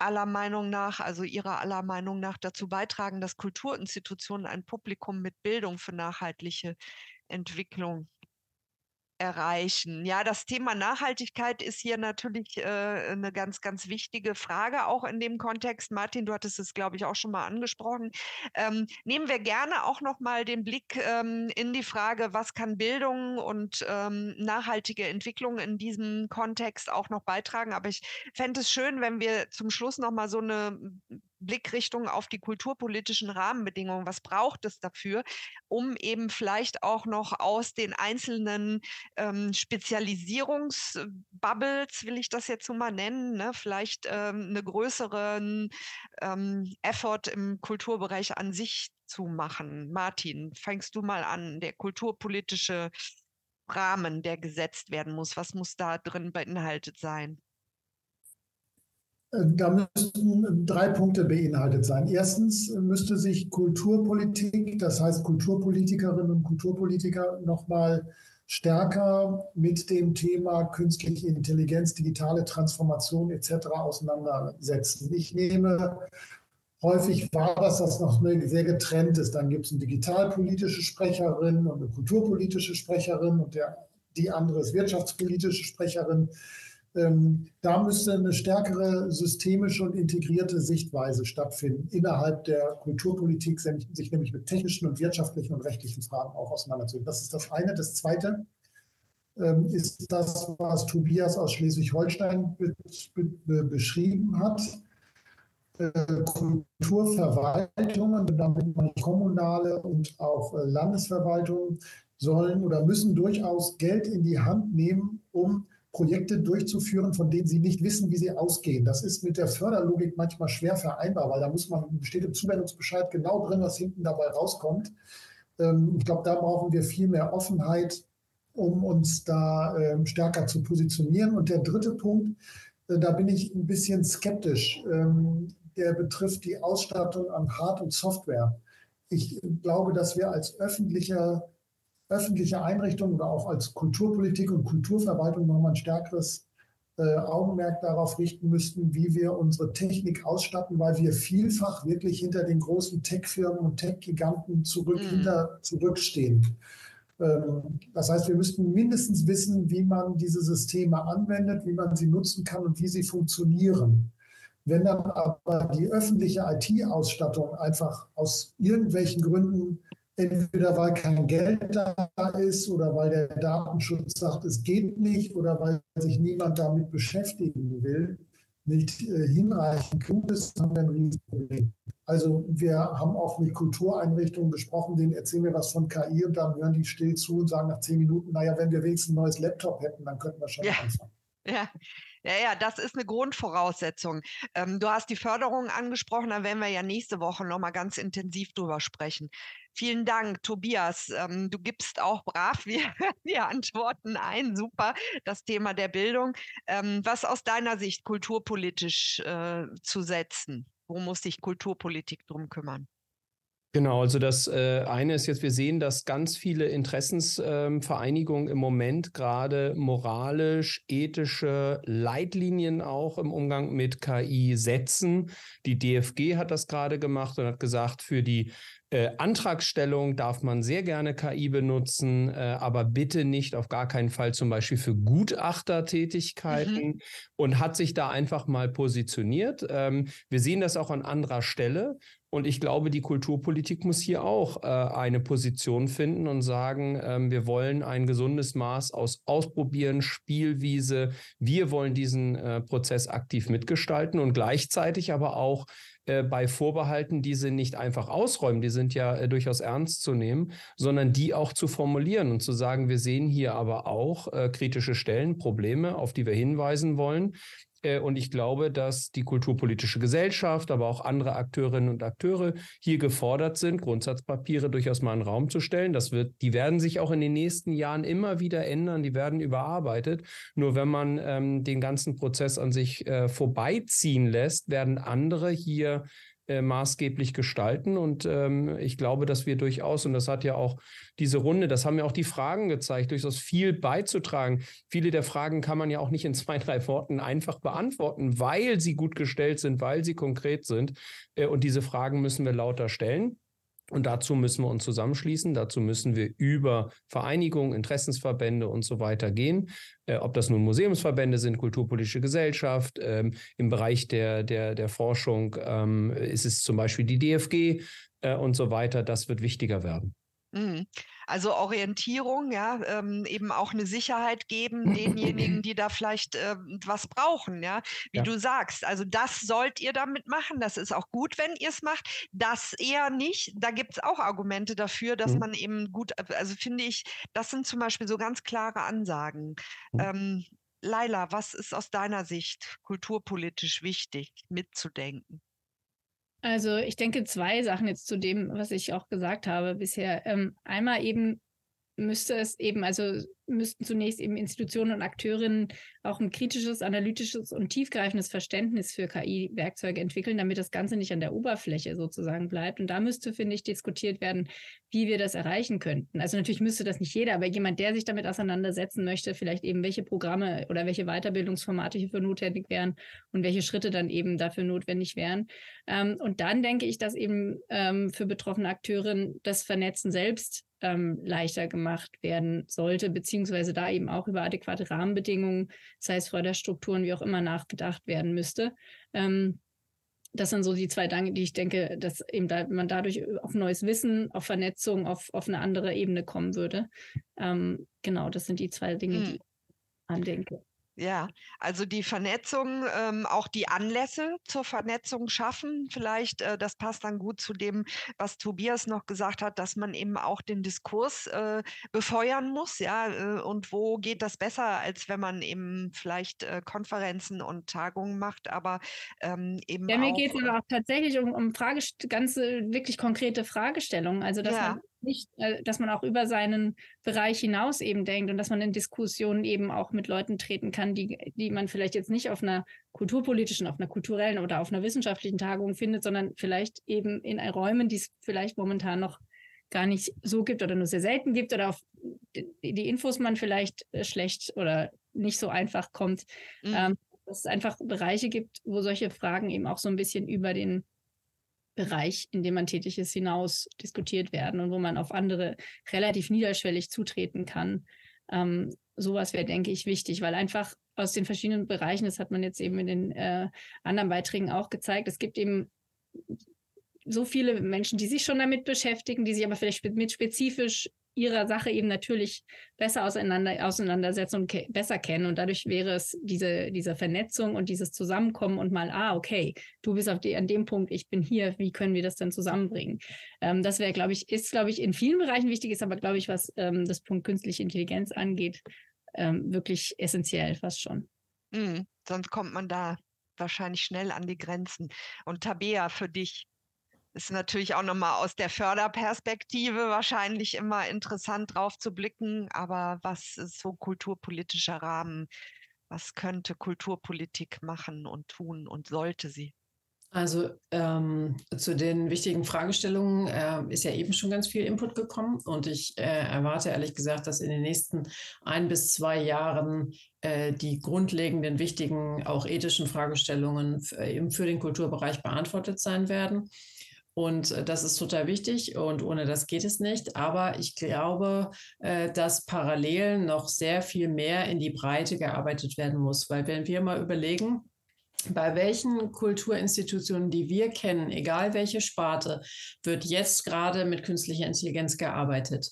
aller Meinung nach, also ihrer aller Meinung nach dazu beitragen, dass Kulturinstitutionen ein Publikum mit Bildung für nachhaltige Entwicklung erreichen. Ja, das Thema Nachhaltigkeit ist hier natürlich äh, eine ganz, ganz wichtige Frage, auch in dem Kontext. Martin, du hattest es, glaube ich, auch schon mal angesprochen. Ähm, nehmen wir gerne auch noch mal den Blick ähm, in die Frage, was kann Bildung und ähm, nachhaltige Entwicklung in diesem Kontext auch noch beitragen. Aber ich fände es schön, wenn wir zum Schluss noch mal so eine Blickrichtung auf die kulturpolitischen Rahmenbedingungen. Was braucht es dafür, um eben vielleicht auch noch aus den einzelnen ähm, Spezialisierungsbubbles, will ich das jetzt so mal nennen, ne, vielleicht ähm, eine größeren ähm, Effort im Kulturbereich an sich zu machen. Martin, fängst du mal an, der kulturpolitische Rahmen, der gesetzt werden muss. Was muss da drin beinhaltet sein? Äh, da müssten drei Punkte beinhaltet sein. Erstens müsste sich Kulturpolitik, das heißt Kulturpolitikerinnen und Kulturpolitiker, nochmal stärker mit dem Thema künstliche Intelligenz, digitale Transformation etc. auseinandersetzen. Ich nehme häufig wahr, dass das noch sehr getrennt ist. Dann gibt es eine digitalpolitische Sprecherin und eine kulturpolitische Sprecherin und der, die andere ist wirtschaftspolitische Sprecherin. Ähm, da müsste eine stärkere systemische und integrierte Sichtweise stattfinden innerhalb der Kulturpolitik, sich nämlich mit technischen und wirtschaftlichen und rechtlichen Fragen auch auseinanderzusetzen. Das ist das eine. Das zweite ähm, ist das, was Tobias aus Schleswig-Holstein be be beschrieben hat. Äh, Kulturverwaltungen, damit kommunale und auch äh, Landesverwaltungen sollen oder müssen durchaus Geld in die Hand nehmen, um Projekte durchzuführen, von denen sie nicht wissen, wie sie ausgehen. Das ist mit der Förderlogik manchmal schwer vereinbar, weil da muss man, steht im Zuwendungsbescheid genau drin, was hinten dabei rauskommt. Ähm, ich glaube, da brauchen wir viel mehr Offenheit, um uns da ähm, stärker zu positionieren. Und der dritte Punkt, äh, da bin ich ein bisschen skeptisch. Ähm, der betrifft die Ausstattung an Hard- und Software. Ich glaube, dass wir als öffentlicher öffentliche Einrichtungen oder auch als Kulturpolitik und Kulturverwaltung nochmal ein stärkeres äh, Augenmerk darauf richten müssten, wie wir unsere Technik ausstatten, weil wir vielfach wirklich hinter den großen Tech-Firmen und Tech-Giganten zurück, mhm. zurückstehen. Ähm, das heißt, wir müssten mindestens wissen, wie man diese Systeme anwendet, wie man sie nutzen kann und wie sie funktionieren. Wenn dann aber die öffentliche IT-Ausstattung einfach aus irgendwelchen Gründen entweder weil kein Geld da ist oder weil der Datenschutz sagt, es geht nicht oder weil sich niemand damit beschäftigen will, nicht äh, hinreichend gut ist, haben wir ein Riesenproblem. Also wir haben auch mit Kultureinrichtungen gesprochen, denen erzählen wir was von KI und dann hören die still zu und sagen nach zehn Minuten, naja, wenn wir wenigstens ein neues Laptop hätten, dann könnten wir schon ja. anfangen. Ja, ja, ja, das ist eine Grundvoraussetzung. Ähm, du hast die Förderung angesprochen, da werden wir ja nächste Woche nochmal ganz intensiv drüber sprechen. Vielen Dank, Tobias. Ähm, du gibst auch brav die, (laughs) die, Antworten ein. Super, das Thema der Bildung. Ähm, was aus deiner Sicht kulturpolitisch äh, zu setzen? Wo muss sich Kulturpolitik drum kümmern? Genau, also das äh, eine ist jetzt, wir sehen, dass ganz viele Interessensvereinigungen ähm, im Moment gerade moralisch, ethische Leitlinien auch im Umgang mit KI setzen. Die DFG hat das gerade gemacht und hat gesagt, für die äh, Antragstellung darf man sehr gerne KI benutzen, äh, aber bitte nicht auf gar keinen Fall zum Beispiel für Gutachtertätigkeiten mhm. und hat sich da einfach mal positioniert. Ähm, wir sehen das auch an anderer Stelle. Und ich glaube, die Kulturpolitik muss hier auch äh, eine Position finden und sagen, ähm, wir wollen ein gesundes Maß aus Ausprobieren, Spielwiese. Wir wollen diesen äh, Prozess aktiv mitgestalten und gleichzeitig aber auch äh, bei Vorbehalten diese nicht einfach ausräumen, die sind ja äh, durchaus ernst zu nehmen, sondern die auch zu formulieren und zu sagen, wir sehen hier aber auch äh, kritische Stellen, Probleme, auf die wir hinweisen wollen. Äh, und ich glaube, dass die kulturpolitische Gesellschaft, aber auch andere Akteurinnen und Akteure hier gefordert sind, Grundsatzpapiere durchaus mal in den Raum zu stellen. Das wird, die werden sich auch in den nächsten Jahren immer wieder ändern, die werden überarbeitet. Nur wenn man ähm, den ganzen Prozess an sich äh, vorbeiziehen lässt, werden andere hier äh, maßgeblich gestalten. Und ähm, ich glaube, dass wir durchaus, und das hat ja auch diese Runde, das haben ja auch die Fragen gezeigt, durchaus viel beizutragen. Viele der Fragen kann man ja auch nicht in zwei, drei Worten einfach beantworten, weil sie gut gestellt sind, weil sie konkret sind. Äh, und diese Fragen müssen wir lauter stellen. Und dazu müssen wir uns zusammenschließen. Dazu müssen wir über Vereinigungen, Interessensverbände und so weiter gehen. Äh, ob das nun Museumsverbände sind, kulturpolitische Gesellschaft, ähm, im Bereich der, der, der Forschung ähm, ist es zum Beispiel die DFG äh, und so weiter. Das wird wichtiger werden. Mhm. Also Orientierung, ja, ähm, eben auch eine Sicherheit geben denjenigen, (laughs) die da vielleicht äh, was brauchen, ja, wie ja. du sagst. Also das sollt ihr damit machen. Das ist auch gut, wenn ihr es macht. Das eher nicht. Da gibt es auch Argumente dafür, dass mhm. man eben gut, also finde ich, das sind zum Beispiel so ganz klare Ansagen. Mhm. Ähm, Laila, was ist aus deiner Sicht kulturpolitisch wichtig mitzudenken? Also ich denke zwei Sachen jetzt zu dem, was ich auch gesagt habe bisher. Ähm, einmal eben müsste es eben, also müssten zunächst eben Institutionen und Akteurinnen auch ein kritisches, analytisches und tiefgreifendes Verständnis für KI-Werkzeuge entwickeln, damit das Ganze nicht an der Oberfläche sozusagen bleibt. Und da müsste, finde ich, diskutiert werden, wie wir das erreichen könnten. Also natürlich müsste das nicht jeder, aber jemand, der sich damit auseinandersetzen möchte, vielleicht eben welche Programme oder welche Weiterbildungsformate hierfür notwendig wären und welche Schritte dann eben dafür notwendig wären. Ähm, und dann denke ich, dass eben ähm, für betroffene Akteurinnen das Vernetzen selbst ähm, leichter gemacht werden sollte, beziehungsweise da eben auch über adäquate Rahmenbedingungen, sei es Förderstrukturen, wie auch immer, nachgedacht werden müsste. Ähm, das sind so die zwei Dinge, die ich denke, dass eben da, man dadurch auf neues Wissen, auf Vernetzung, auf, auf eine andere Ebene kommen würde. Ähm, genau, das sind die zwei Dinge, hm. die ich andenke. Ja, also die Vernetzung, ähm, auch die Anlässe zur Vernetzung schaffen. Vielleicht, äh, das passt dann gut zu dem, was Tobias noch gesagt hat, dass man eben auch den Diskurs äh, befeuern muss. Ja, äh, und wo geht das besser, als wenn man eben vielleicht äh, Konferenzen und Tagungen macht, aber ähm, eben. Ja, mir geht es aber auch tatsächlich um, um Frage, ganze wirklich konkrete Fragestellungen. Also, dass ja. man nicht, äh, dass man auch über seinen Bereich hinaus eben denkt und dass man in Diskussionen eben auch mit Leuten treten kann, die, die man vielleicht jetzt nicht auf einer kulturpolitischen, auf einer kulturellen oder auf einer wissenschaftlichen Tagung findet, sondern vielleicht eben in Räumen, die es vielleicht momentan noch gar nicht so gibt oder nur sehr selten gibt oder auf die Infos man vielleicht äh, schlecht oder nicht so einfach kommt. Mhm. Ähm, dass es einfach Bereiche gibt, wo solche Fragen eben auch so ein bisschen über den Bereich, in dem man tätig ist, hinaus diskutiert werden und wo man auf andere relativ niederschwellig zutreten kann. Ähm, sowas wäre, denke ich, wichtig, weil einfach aus den verschiedenen Bereichen, das hat man jetzt eben in den äh, anderen Beiträgen auch gezeigt, es gibt eben so viele Menschen, die sich schon damit beschäftigen, die sich aber vielleicht mit spezifisch ihrer Sache eben natürlich besser auseinander, auseinandersetzen und besser kennen. Und dadurch wäre es diese, diese Vernetzung und dieses Zusammenkommen und mal, ah, okay, du bist auf die, an dem Punkt, ich bin hier, wie können wir das denn zusammenbringen? Ähm, das wäre, glaube ich, ist, glaube ich, in vielen Bereichen wichtig, ist aber, glaube ich, was ähm, das Punkt künstliche Intelligenz angeht, ähm, wirklich essentiell fast schon. Mhm, sonst kommt man da wahrscheinlich schnell an die Grenzen. Und Tabea, für dich, ist natürlich auch nochmal aus der Förderperspektive wahrscheinlich immer interessant drauf zu blicken. Aber was ist so kulturpolitischer Rahmen? Was könnte Kulturpolitik machen und tun und sollte sie? Also ähm, zu den wichtigen Fragestellungen äh, ist ja eben schon ganz viel Input gekommen und ich äh, erwarte ehrlich gesagt, dass in den nächsten ein bis zwei Jahren äh, die grundlegenden, wichtigen, auch ethischen Fragestellungen eben für den Kulturbereich beantwortet sein werden. Und äh, das ist total wichtig und ohne das geht es nicht. Aber ich glaube, äh, dass parallel noch sehr viel mehr in die Breite gearbeitet werden muss, weil wenn wir mal überlegen, bei welchen Kulturinstitutionen, die wir kennen, egal welche Sparte, wird jetzt gerade mit künstlicher Intelligenz gearbeitet?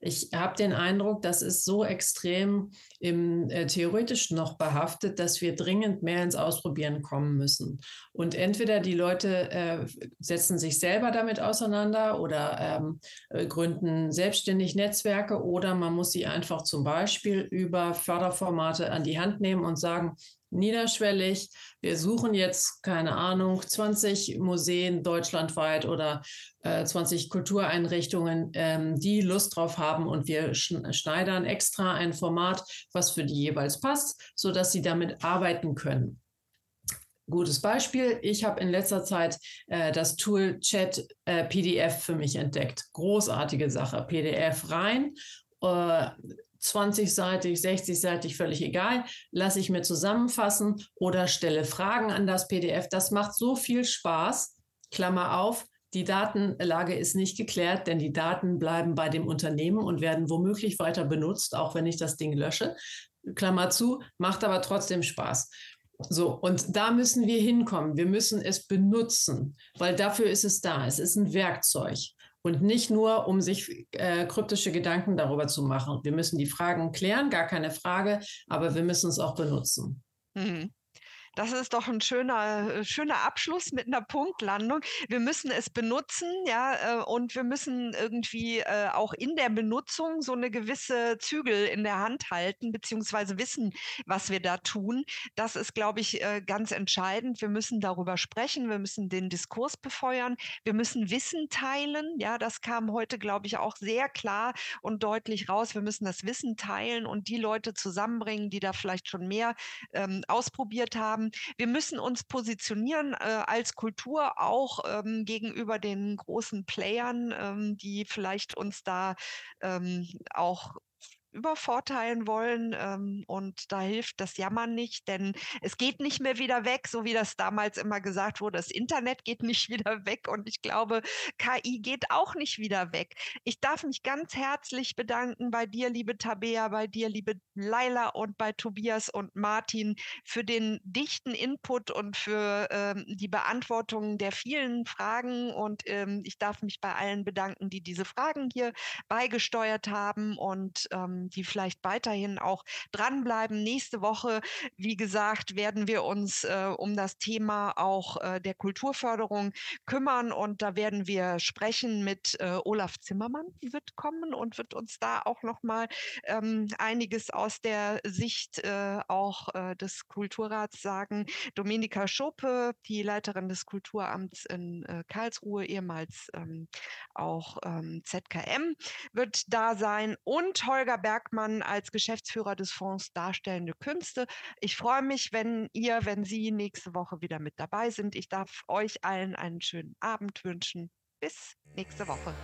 Ich habe den Eindruck, das ist so extrem im äh, theoretischen noch behaftet, dass wir dringend mehr ins Ausprobieren kommen müssen. Und entweder die Leute äh, setzen sich selber damit auseinander oder ähm, äh, gründen selbstständig Netzwerke oder man muss sie einfach zum Beispiel über Förderformate an die Hand nehmen und sagen, niederschwellig. Wir suchen jetzt, keine Ahnung, 20 Museen deutschlandweit oder äh, 20 Kultureinrichtungen, ähm, die Lust drauf haben und wir schneidern extra ein Format, was für die jeweils passt, sodass sie damit arbeiten können. Gutes Beispiel. Ich habe in letzter Zeit äh, das Tool Chat äh, PDF für mich entdeckt. Großartige Sache. PDF rein, äh, 20-seitig, 60-seitig, völlig egal, lasse ich mir zusammenfassen oder stelle Fragen an das PDF. Das macht so viel Spaß. Klammer auf, die Datenlage ist nicht geklärt, denn die Daten bleiben bei dem Unternehmen und werden womöglich weiter benutzt, auch wenn ich das Ding lösche. Klammer zu, macht aber trotzdem Spaß. So, und da müssen wir hinkommen. Wir müssen es benutzen, weil dafür ist es da. Es ist ein Werkzeug. Und nicht nur, um sich äh, kryptische Gedanken darüber zu machen. Wir müssen die Fragen klären, gar keine Frage, aber wir müssen es auch benutzen. Mhm. Das ist doch ein schöner, äh, schöner Abschluss mit einer Punktlandung. Wir müssen es benutzen, ja, äh, und wir müssen irgendwie äh, auch in der Benutzung so eine gewisse Zügel in der Hand halten, beziehungsweise wissen, was wir da tun. Das ist, glaube ich, ganz entscheidend. Wir müssen darüber sprechen. Wir müssen den Diskurs befeuern. Wir müssen Wissen teilen. Ja, das kam heute, glaube ich, auch sehr klar und deutlich raus. Wir müssen das Wissen teilen und die Leute zusammenbringen, die da vielleicht schon mehr ähm, ausprobiert haben haben. Wir müssen uns positionieren äh, als Kultur auch ähm, gegenüber den großen Playern, ähm, die vielleicht uns da ähm, auch übervorteilen wollen. Ähm, und da hilft das Jammern nicht, denn es geht nicht mehr wieder weg, so wie das damals immer gesagt wurde. Das Internet geht nicht (laughs) wieder weg und ich glaube, KI geht auch nicht wieder weg. Ich darf mich ganz herzlich bedanken bei dir, liebe Tabea, bei dir, liebe Laila und bei Tobias und Martin für den dichten Input und für ähm, die Beantwortung der vielen Fragen. Und ähm, ich darf mich bei allen bedanken, die diese Fragen hier beigesteuert haben und ähm, die vielleicht weiterhin auch dranbleiben. Nächste Woche, wie gesagt, werden wir uns äh, um das Thema auch äh, der Kulturförderung kümmern und da werden wir sprechen mit äh, Olaf Zimmermann, wird kommen und wird uns da auch noch mal ähm, einiges aus der Sicht äh, auch äh, des Kulturrats sagen. Dominika Schope, die Leiterin des Kulturamts in äh, Karlsruhe, ehemals ähm, auch ähm, ZKM, wird da sein und Holger Berg Bergmann als Geschäftsführer des Fonds Darstellende Künste. Ich freue mich, wenn ihr, wenn Sie nächste Woche wieder mit dabei sind. Ich darf euch allen einen schönen Abend wünschen. Bis nächste Woche.